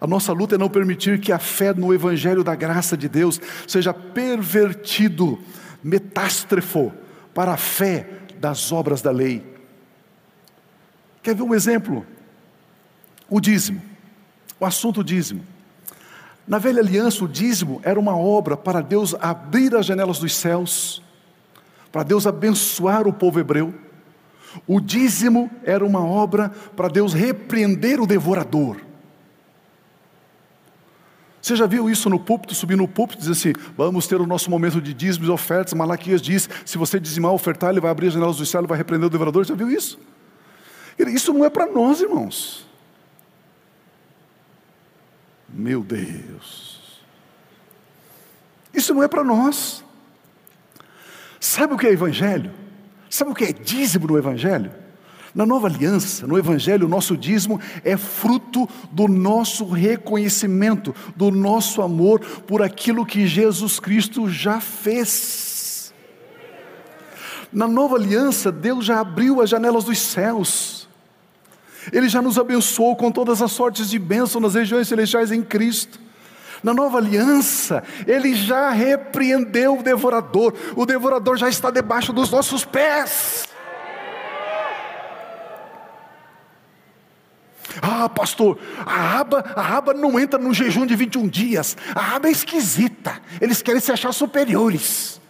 A nossa luta é não permitir que a fé no Evangelho da graça de Deus seja pervertido, metástrefo, para a fé das obras da lei. Quer ver um exemplo? O dízimo, o assunto dízimo. Na velha aliança, o dízimo era uma obra para Deus abrir as janelas dos céus, para Deus abençoar o povo hebreu. O dízimo era uma obra para Deus repreender o devorador. Você já viu isso no púlpito, subir no púlpito e dizer assim: vamos ter o nosso momento de dízimos e ofertas. Malaquias diz: se você dizimar ofertar, ele vai abrir as janelas do céu, vai repreender o devorador. Já viu isso? Isso não é para nós, irmãos. Meu Deus. Isso não é para nós. Sabe o que é evangelho? Sabe o que é dízimo no evangelho? Na nova aliança, no Evangelho, o nosso dízimo é fruto do nosso reconhecimento, do nosso amor por aquilo que Jesus Cristo já fez. Na nova aliança, Deus já abriu as janelas dos céus ele já nos abençoou com todas as sortes de bênção nas regiões celestiais em Cristo. Na nova aliança, Ele já repreendeu o devorador, o devorador já está debaixo dos nossos pés. Ah, pastor, a aba, a aba não entra no jejum de 21 dias. A aba é esquisita. Eles querem se achar superiores.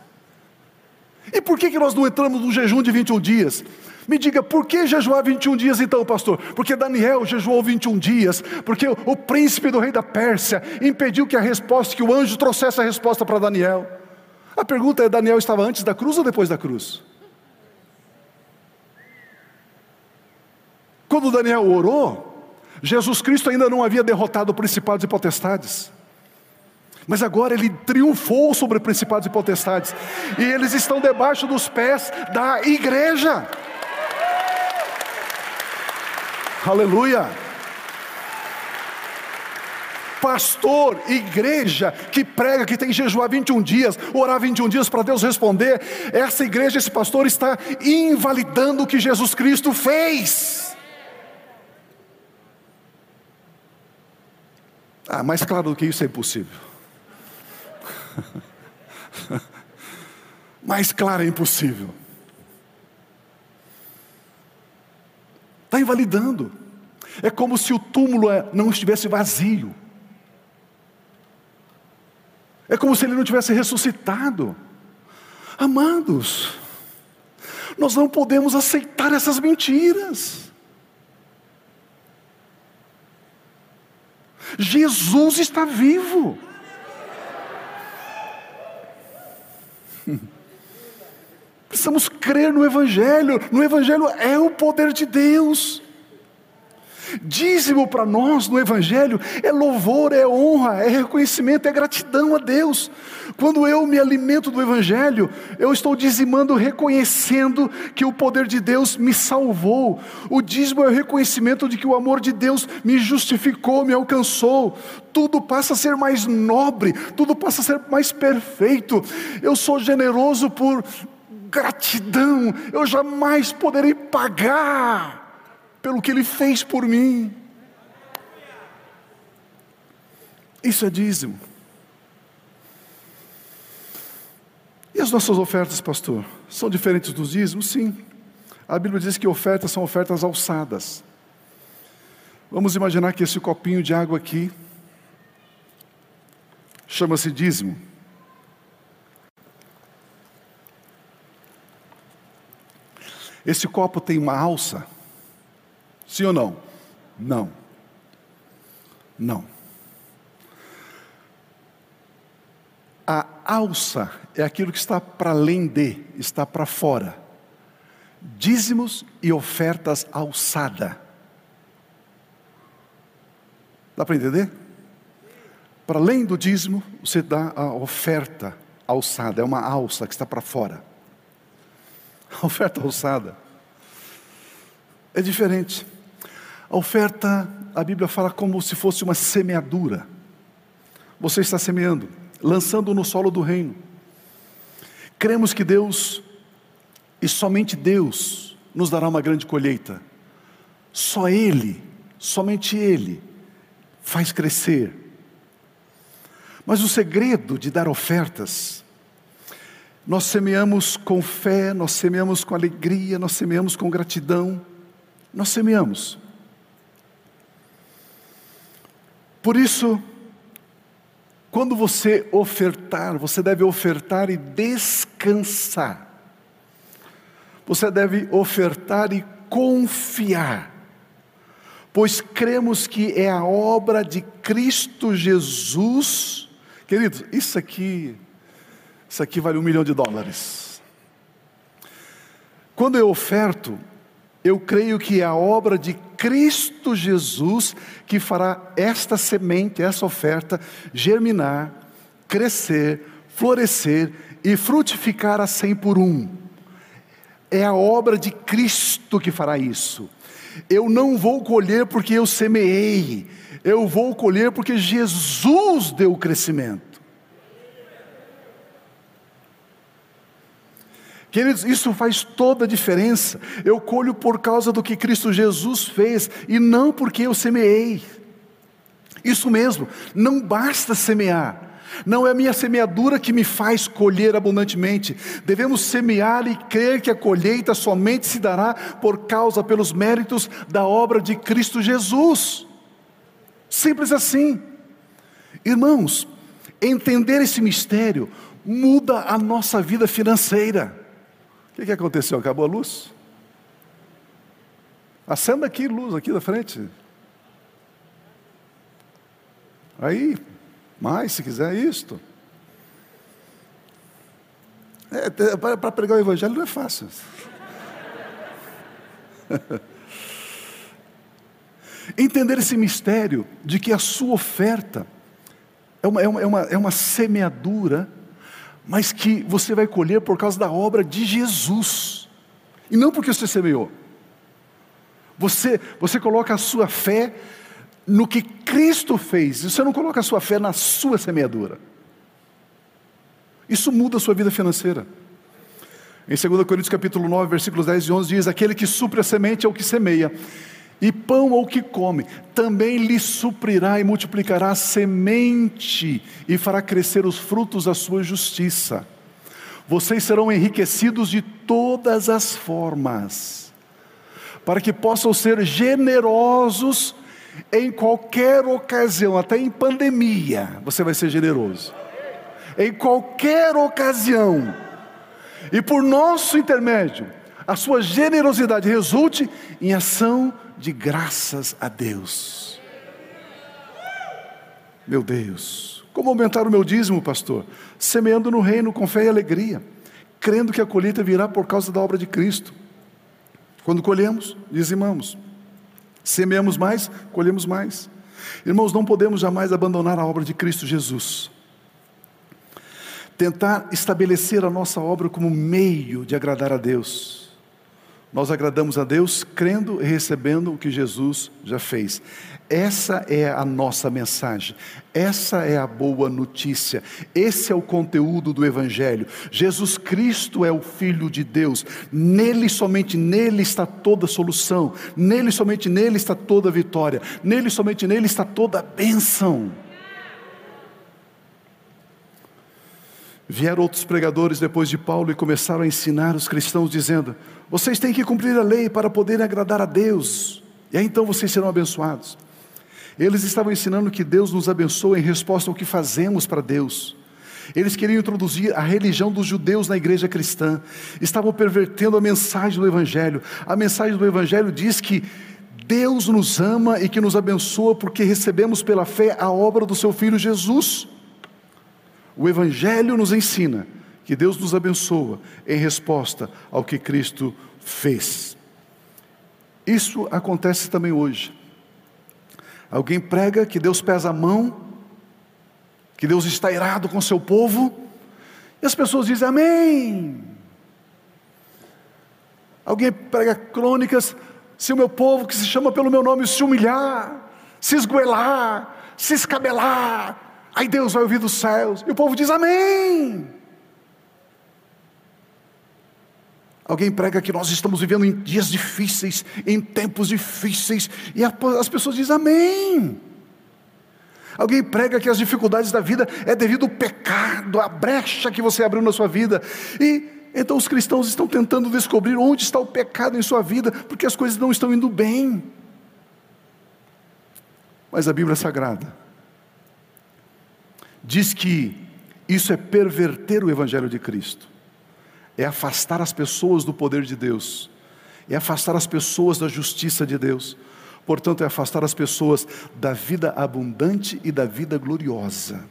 E por que, que nós não entramos no jejum de 21 dias? Me diga, por que jejuar 21 dias então, pastor? Porque Daniel jejuou 21 dias, porque o príncipe do rei da Pérsia impediu que a resposta, que o anjo trouxesse a resposta para Daniel. A pergunta é: Daniel estava antes da cruz ou depois da cruz? Quando Daniel orou, Jesus Cristo ainda não havia derrotado principados e potestades. Mas agora ele triunfou sobre principados e potestades, e eles estão debaixo dos pés da igreja. Aleluia. Pastor, igreja que prega que tem que jejuar 21 dias, orar 21 dias para Deus responder, essa igreja, esse pastor está invalidando o que Jesus Cristo fez. Ah, mais claro do que isso é impossível. [LAUGHS] mais claro é impossível. Está invalidando. É como se o túmulo é, não estivesse vazio. É como se ele não tivesse ressuscitado. Amados, nós não podemos aceitar essas mentiras. Jesus está vivo. Precisamos crer no Evangelho. No Evangelho é o poder de Deus. Dízimo para nós no Evangelho é louvor, é honra, é reconhecimento, é gratidão a Deus. Quando eu me alimento do Evangelho, eu estou dizimando, reconhecendo que o poder de Deus me salvou. O dízimo é o reconhecimento de que o amor de Deus me justificou, me alcançou. Tudo passa a ser mais nobre, tudo passa a ser mais perfeito. Eu sou generoso por gratidão, eu jamais poderei pagar pelo que Ele fez por mim. Isso é dízimo. E as nossas ofertas, pastor? São diferentes dos dízimos? Sim. A Bíblia diz que ofertas são ofertas alçadas. Vamos imaginar que esse copinho de água aqui chama-se dízimo. Esse copo tem uma alça. Sim ou não? Não. Não. A alça é aquilo que está para além de, está para fora. Dízimos e ofertas alçada. Dá para entender? Para além do dízimo, você dá a oferta alçada, é uma alça que está para fora. [LAUGHS] A oferta alçada é diferente. A oferta, a Bíblia fala como se fosse uma semeadura. Você está semeando, lançando no solo do reino. Cremos que Deus, e somente Deus, nos dará uma grande colheita. Só Ele, somente Ele, faz crescer. Mas o segredo de dar ofertas, nós semeamos com fé, nós semeamos com alegria, nós semeamos com gratidão, nós semeamos. Por isso, quando você ofertar, você deve ofertar e descansar. Você deve ofertar e confiar, pois cremos que é a obra de Cristo Jesus. Queridos, isso aqui, isso aqui vale um milhão de dólares. Quando eu oferto, eu creio que é a obra de Cristo Jesus que fará esta semente, essa oferta, germinar, crescer, florescer e frutificar a cem por um. É a obra de Cristo que fará isso. Eu não vou colher porque eu semeei, eu vou colher porque Jesus deu o crescimento. Queridos, isso faz toda a diferença. Eu colho por causa do que Cristo Jesus fez e não porque eu semeei. Isso mesmo, não basta semear. Não é a minha semeadura que me faz colher abundantemente. Devemos semear e crer que a colheita somente se dará por causa, pelos méritos da obra de Cristo Jesus. Simples assim. Irmãos, entender esse mistério muda a nossa vida financeira. O que, que aconteceu? Acabou a luz? Acenda aqui luz aqui da frente. Aí, mais se quiser isto. É, para pregar o evangelho não é fácil. [LAUGHS] Entender esse mistério de que a sua oferta é uma, é uma, é uma, é uma semeadura mas que você vai colher por causa da obra de Jesus, e não porque você semeou. Você, você coloca a sua fé no que Cristo fez, você não coloca a sua fé na sua semeadura. Isso muda a sua vida financeira. Em 2 Coríntios capítulo 9, versículos 10 e 11 diz: Aquele que supre a semente é o que semeia e pão ao que come, também lhe suprirá e multiplicará a semente e fará crescer os frutos da sua justiça. Vocês serão enriquecidos de todas as formas, para que possam ser generosos em qualquer ocasião, até em pandemia, você vai ser generoso. Em qualquer ocasião, e por nosso intermédio, a sua generosidade resulte em ação de graças a Deus. Meu Deus, como aumentar o meu dízimo, pastor? Semeando no reino com fé e alegria, crendo que a colheita virá por causa da obra de Cristo. Quando colhemos, dizimamos. Semeamos mais, colhemos mais. Irmãos, não podemos jamais abandonar a obra de Cristo Jesus. Tentar estabelecer a nossa obra como meio de agradar a Deus nós agradamos a Deus crendo e recebendo o que Jesus já fez. Essa é a nossa mensagem, essa é a boa notícia, esse é o conteúdo do Evangelho. Jesus Cristo é o Filho de Deus, nele, somente nele está toda solução, nele, somente nele está toda vitória, nele, somente nele está toda bênção. Vieram outros pregadores depois de Paulo e começaram a ensinar os cristãos, dizendo: vocês têm que cumprir a lei para poderem agradar a Deus, e aí então vocês serão abençoados. Eles estavam ensinando que Deus nos abençoa em resposta ao que fazemos para Deus. Eles queriam introduzir a religião dos judeus na igreja cristã, estavam pervertendo a mensagem do Evangelho. A mensagem do Evangelho diz que Deus nos ama e que nos abençoa porque recebemos pela fé a obra do seu Filho Jesus. O Evangelho nos ensina que Deus nos abençoa em resposta ao que Cristo fez. Isso acontece também hoje. Alguém prega que Deus pesa a mão, que Deus está irado com seu povo, e as pessoas dizem amém. Alguém prega crônicas, se o meu povo que se chama pelo meu nome se humilhar, se esgoelar, se escabelar, Aí Deus vai ouvir dos céus, e o povo diz amém. Alguém prega que nós estamos vivendo em dias difíceis, em tempos difíceis, e as pessoas dizem amém. Alguém prega que as dificuldades da vida é devido ao pecado, à brecha que você abriu na sua vida. E então os cristãos estão tentando descobrir onde está o pecado em sua vida, porque as coisas não estão indo bem. Mas a Bíblia é Sagrada diz que isso é perverter o Evangelho de Cristo, é afastar as pessoas do poder de Deus, é afastar as pessoas da justiça de Deus, portanto, é afastar as pessoas da vida abundante e da vida gloriosa.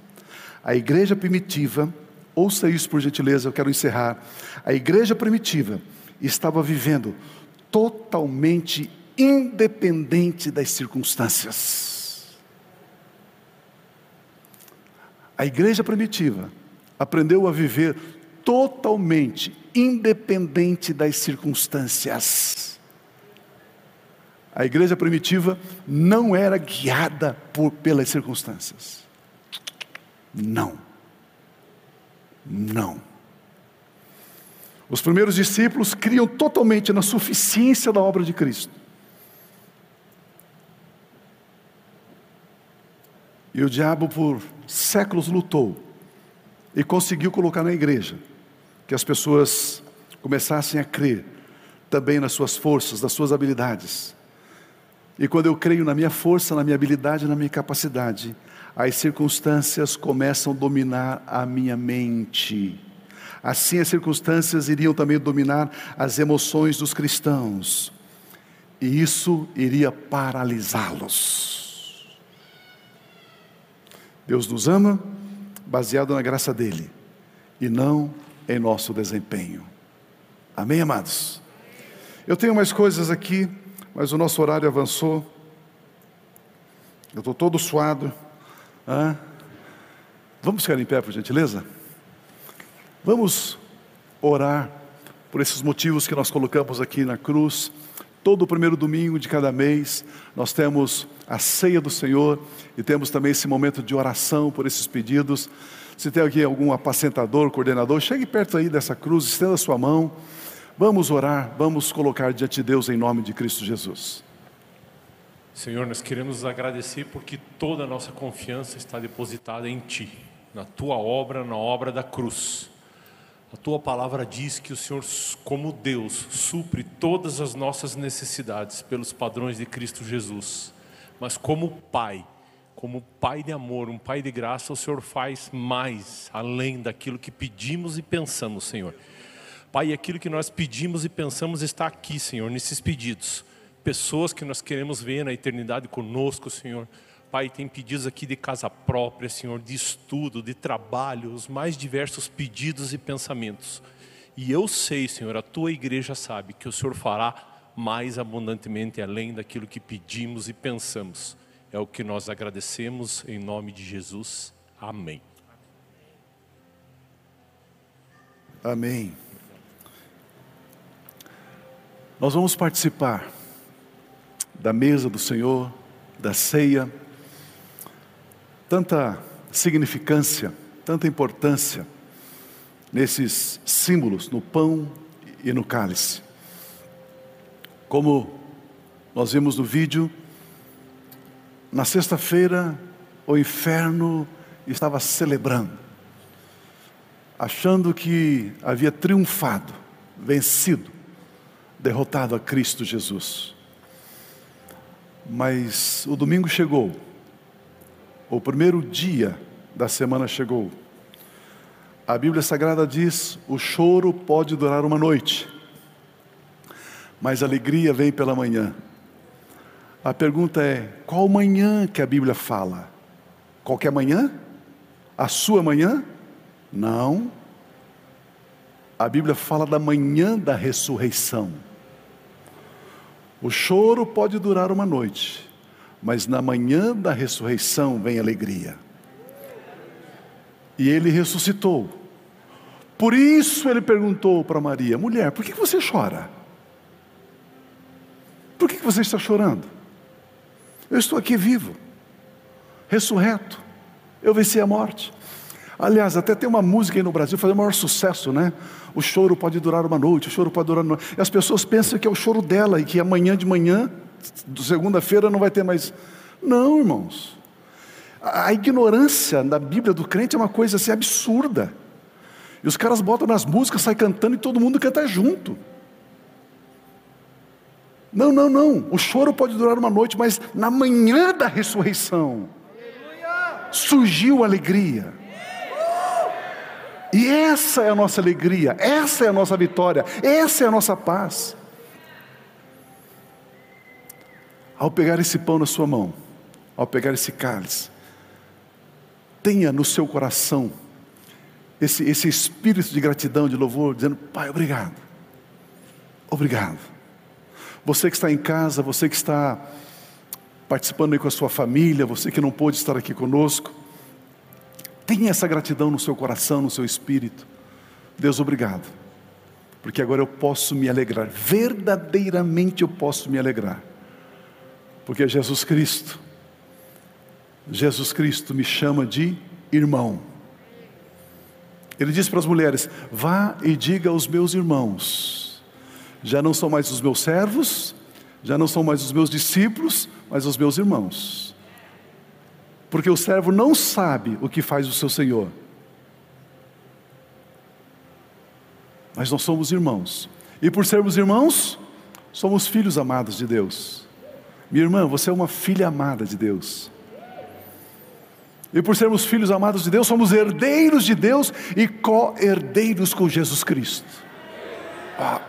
A igreja primitiva, ouça isso por gentileza, eu quero encerrar. A igreja primitiva estava vivendo totalmente independente das circunstâncias. A igreja primitiva aprendeu a viver totalmente independente das circunstâncias. A igreja primitiva não era guiada por, pelas circunstâncias. Não. Não. Os primeiros discípulos criam totalmente na suficiência da obra de Cristo. E o diabo, por séculos, lutou e conseguiu colocar na igreja que as pessoas começassem a crer também nas suas forças, nas suas habilidades. E quando eu creio na minha força, na minha habilidade, na minha capacidade, as circunstâncias começam a dominar a minha mente. Assim, as circunstâncias iriam também dominar as emoções dos cristãos, e isso iria paralisá-los. Deus nos ama baseado na graça dele e não em nosso desempenho. Amém, amados? Eu tenho mais coisas aqui, mas o nosso horário avançou. Eu estou todo suado. Vamos ficar em pé, por gentileza? Vamos orar por esses motivos que nós colocamos aqui na cruz. Todo o primeiro domingo de cada mês, nós temos a ceia do Senhor e temos também esse momento de oração por esses pedidos. Se tem aqui algum apacentador, coordenador, chegue perto aí dessa cruz, estenda a sua mão. Vamos orar, vamos colocar diante de Deus em nome de Cristo Jesus. Senhor, nós queremos agradecer porque toda a nossa confiança está depositada em Ti, na Tua obra, na obra da cruz. A tua palavra diz que o Senhor, como Deus, supre todas as nossas necessidades pelos padrões de Cristo Jesus. Mas como Pai, como Pai de amor, um Pai de graça, o Senhor faz mais além daquilo que pedimos e pensamos, Senhor. Pai, aquilo que nós pedimos e pensamos está aqui, Senhor, nesses pedidos. Pessoas que nós queremos ver na eternidade conosco, Senhor Pai, tem pedidos aqui de casa própria, Senhor, de estudo, de trabalho, os mais diversos pedidos e pensamentos. E eu sei, Senhor, a tua igreja sabe que o Senhor fará mais abundantemente além daquilo que pedimos e pensamos. É o que nós agradecemos em nome de Jesus. Amém. Amém. Nós vamos participar da mesa do Senhor, da ceia. Tanta significância, tanta importância nesses símbolos, no pão e no cálice. Como nós vimos no vídeo, na sexta-feira o inferno estava celebrando, achando que havia triunfado, vencido, derrotado a Cristo Jesus. Mas o domingo chegou, o primeiro dia da semana chegou. A Bíblia Sagrada diz: o choro pode durar uma noite, mas a alegria vem pela manhã. A pergunta é: qual manhã que a Bíblia fala? Qualquer manhã? A sua manhã? Não. A Bíblia fala da manhã da ressurreição. O choro pode durar uma noite, mas na manhã da ressurreição vem alegria. E ele ressuscitou. Por isso ele perguntou para Maria: mulher, por que você chora? Por que você está chorando? Eu estou aqui vivo, ressurreto, eu venci a morte. Aliás, até tem uma música aí no Brasil fazendo o maior sucesso, né? O choro pode durar uma noite, o choro pode durar uma noite. E as pessoas pensam que é o choro dela e que amanhã de manhã, segunda-feira, não vai ter mais. Não, irmãos. A ignorância da Bíblia do crente é uma coisa assim absurda. E os caras botam nas músicas, sai cantando e todo mundo canta junto. Não, não, não. O choro pode durar uma noite, mas na manhã da ressurreição surgiu alegria. E essa é a nossa alegria, essa é a nossa vitória, essa é a nossa paz. Ao pegar esse pão na sua mão, ao pegar esse cálice, tenha no seu coração esse, esse espírito de gratidão, de louvor, dizendo: Pai, obrigado, obrigado. Você que está em casa, você que está participando aí com a sua família, você que não pôde estar aqui conosco, tenha essa gratidão no seu coração, no seu espírito. Deus, obrigado, porque agora eu posso me alegrar, verdadeiramente eu posso me alegrar, porque Jesus Cristo, Jesus Cristo me chama de irmão. Ele diz para as mulheres: vá e diga aos meus irmãos, já não são mais os meus servos, já não são mais os meus discípulos, mas os meus irmãos. Porque o servo não sabe o que faz o seu senhor. Mas nós somos irmãos. E por sermos irmãos, somos filhos amados de Deus. Minha irmã, você é uma filha amada de Deus. E por sermos filhos amados de Deus, somos herdeiros de Deus e co-herdeiros com Jesus Cristo. Ah.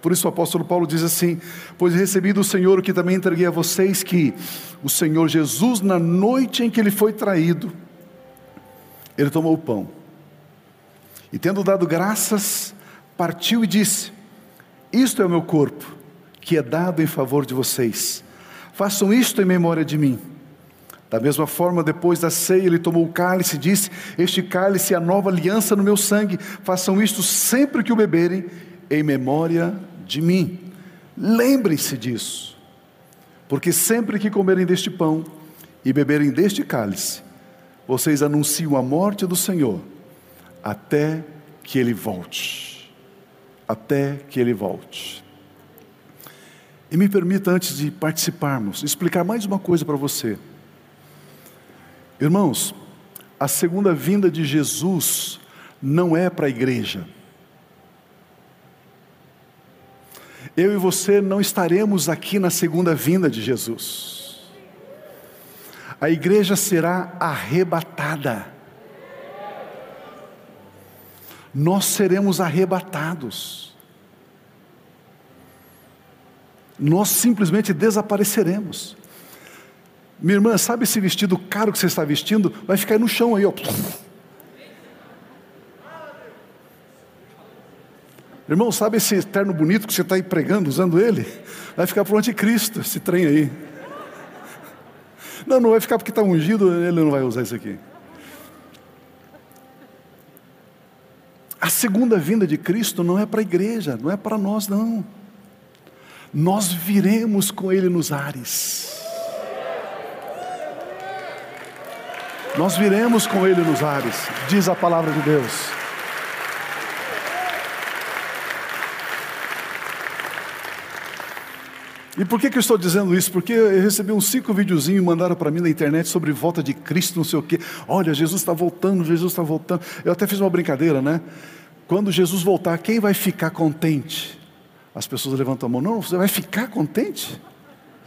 Por isso o apóstolo Paulo diz assim: Pois recebi do Senhor o que também entreguei a vocês, que o Senhor Jesus, na noite em que ele foi traído, ele tomou o pão. E tendo dado graças, partiu e disse: Isto é o meu corpo, que é dado em favor de vocês. Façam isto em memória de mim. Da mesma forma, depois da ceia, ele tomou o cálice e disse: Este cálice é a nova aliança no meu sangue. Façam isto sempre que o beberem, em memória de mim. Lembrem-se disso, porque sempre que comerem deste pão e beberem deste cálice, vocês anunciam a morte do Senhor até que ele volte. Até que ele volte. E me permita, antes de participarmos, explicar mais uma coisa para você. Irmãos, a segunda vinda de Jesus não é para a igreja. Eu e você não estaremos aqui na segunda vinda de Jesus. A igreja será arrebatada. Nós seremos arrebatados. Nós simplesmente desapareceremos. Minha irmã, sabe esse vestido caro que você está vestindo? Vai ficar aí no chão aí, ó. Irmão, sabe esse terno bonito que você está aí pregando, usando ele? Vai ficar para o anticristo, esse trem aí. Não, não vai ficar porque está ungido, ele não vai usar isso aqui. A segunda vinda de Cristo não é para a igreja, não é para nós, não. Nós viremos com Ele nos ares. Nós viremos com Ele nos ares, diz a palavra de Deus. E por que, que eu estou dizendo isso? Porque eu recebi uns cinco videozinhos mandaram para mim na internet sobre volta de Cristo, não sei o quê. Olha, Jesus está voltando, Jesus está voltando. Eu até fiz uma brincadeira, né? Quando Jesus voltar, quem vai ficar contente? As pessoas levantam a mão. Não, você vai ficar contente?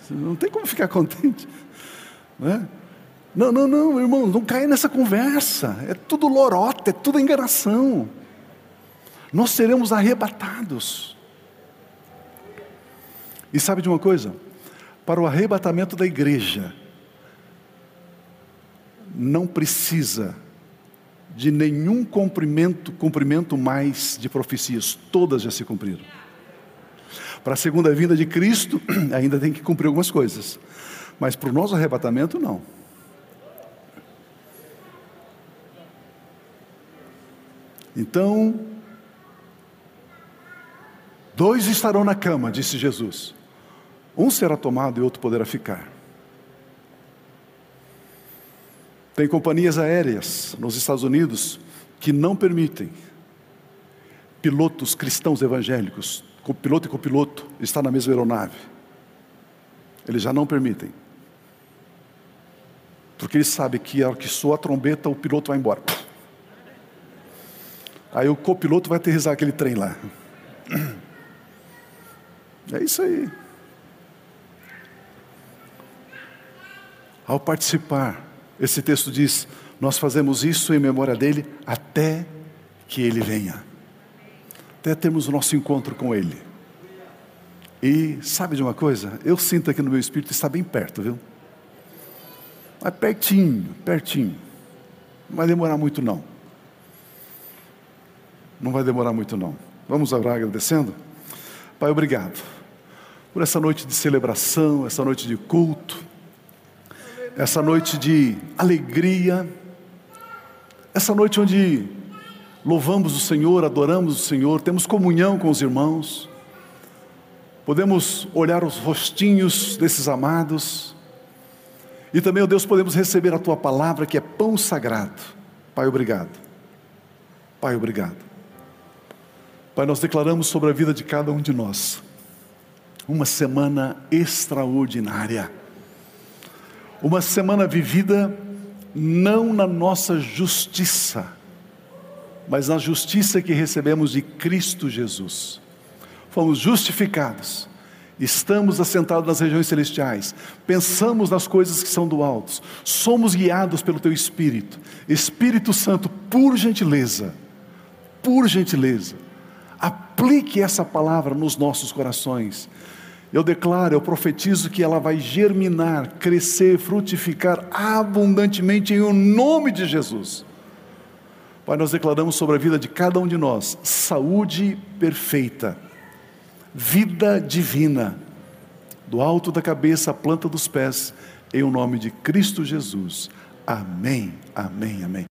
Não tem como ficar contente. [LAUGHS] Né? Não, não, não, irmão, não caia nessa conversa. É tudo lorota, é tudo enganação. Nós seremos arrebatados. E sabe de uma coisa? Para o arrebatamento da igreja, não precisa de nenhum cumprimento, cumprimento mais de profecias, todas já se cumpriram. Para a segunda vinda de Cristo, [CLEARS THROAT] ainda tem que cumprir algumas coisas, mas para o nosso arrebatamento, não. Então, dois estarão na cama, disse Jesus. Um será tomado e outro poderá ficar. Tem companhias aéreas nos Estados Unidos que não permitem pilotos cristãos evangélicos, piloto e copiloto, estar na mesma aeronave. Eles já não permitem. Porque eles sabem que a hora que soa a trombeta, o piloto vai embora. Aí o copiloto vai aterrizar aquele trem lá. É isso aí. Ao participar, esse texto diz: Nós fazemos isso em memória dele até que ele venha, até termos o nosso encontro com ele. E sabe de uma coisa? Eu sinto aqui no meu espírito está bem perto, viu? Mas pertinho, pertinho. Não vai demorar muito não. Não vai demorar muito não. Vamos orar agradecendo? Pai, obrigado por essa noite de celebração, essa noite de culto essa noite de alegria, essa noite onde louvamos o Senhor, adoramos o Senhor, temos comunhão com os irmãos, podemos olhar os rostinhos desses amados, e também, ó Deus, podemos receber a tua palavra que é pão sagrado. Pai, obrigado. Pai, obrigado. Pai, nós declaramos sobre a vida de cada um de nós uma semana extraordinária uma semana vivida não na nossa justiça, mas na justiça que recebemos de Cristo Jesus. Fomos justificados, estamos assentados nas regiões celestiais, pensamos nas coisas que são do alto, somos guiados pelo Teu Espírito. Espírito Santo, por gentileza, por gentileza, aplique essa palavra nos nossos corações eu declaro, eu profetizo que ela vai germinar, crescer, frutificar abundantemente em o nome de Jesus. Pai, nós declaramos sobre a vida de cada um de nós saúde perfeita, vida divina, do alto da cabeça à planta dos pés, em o nome de Cristo Jesus. Amém, amém, amém.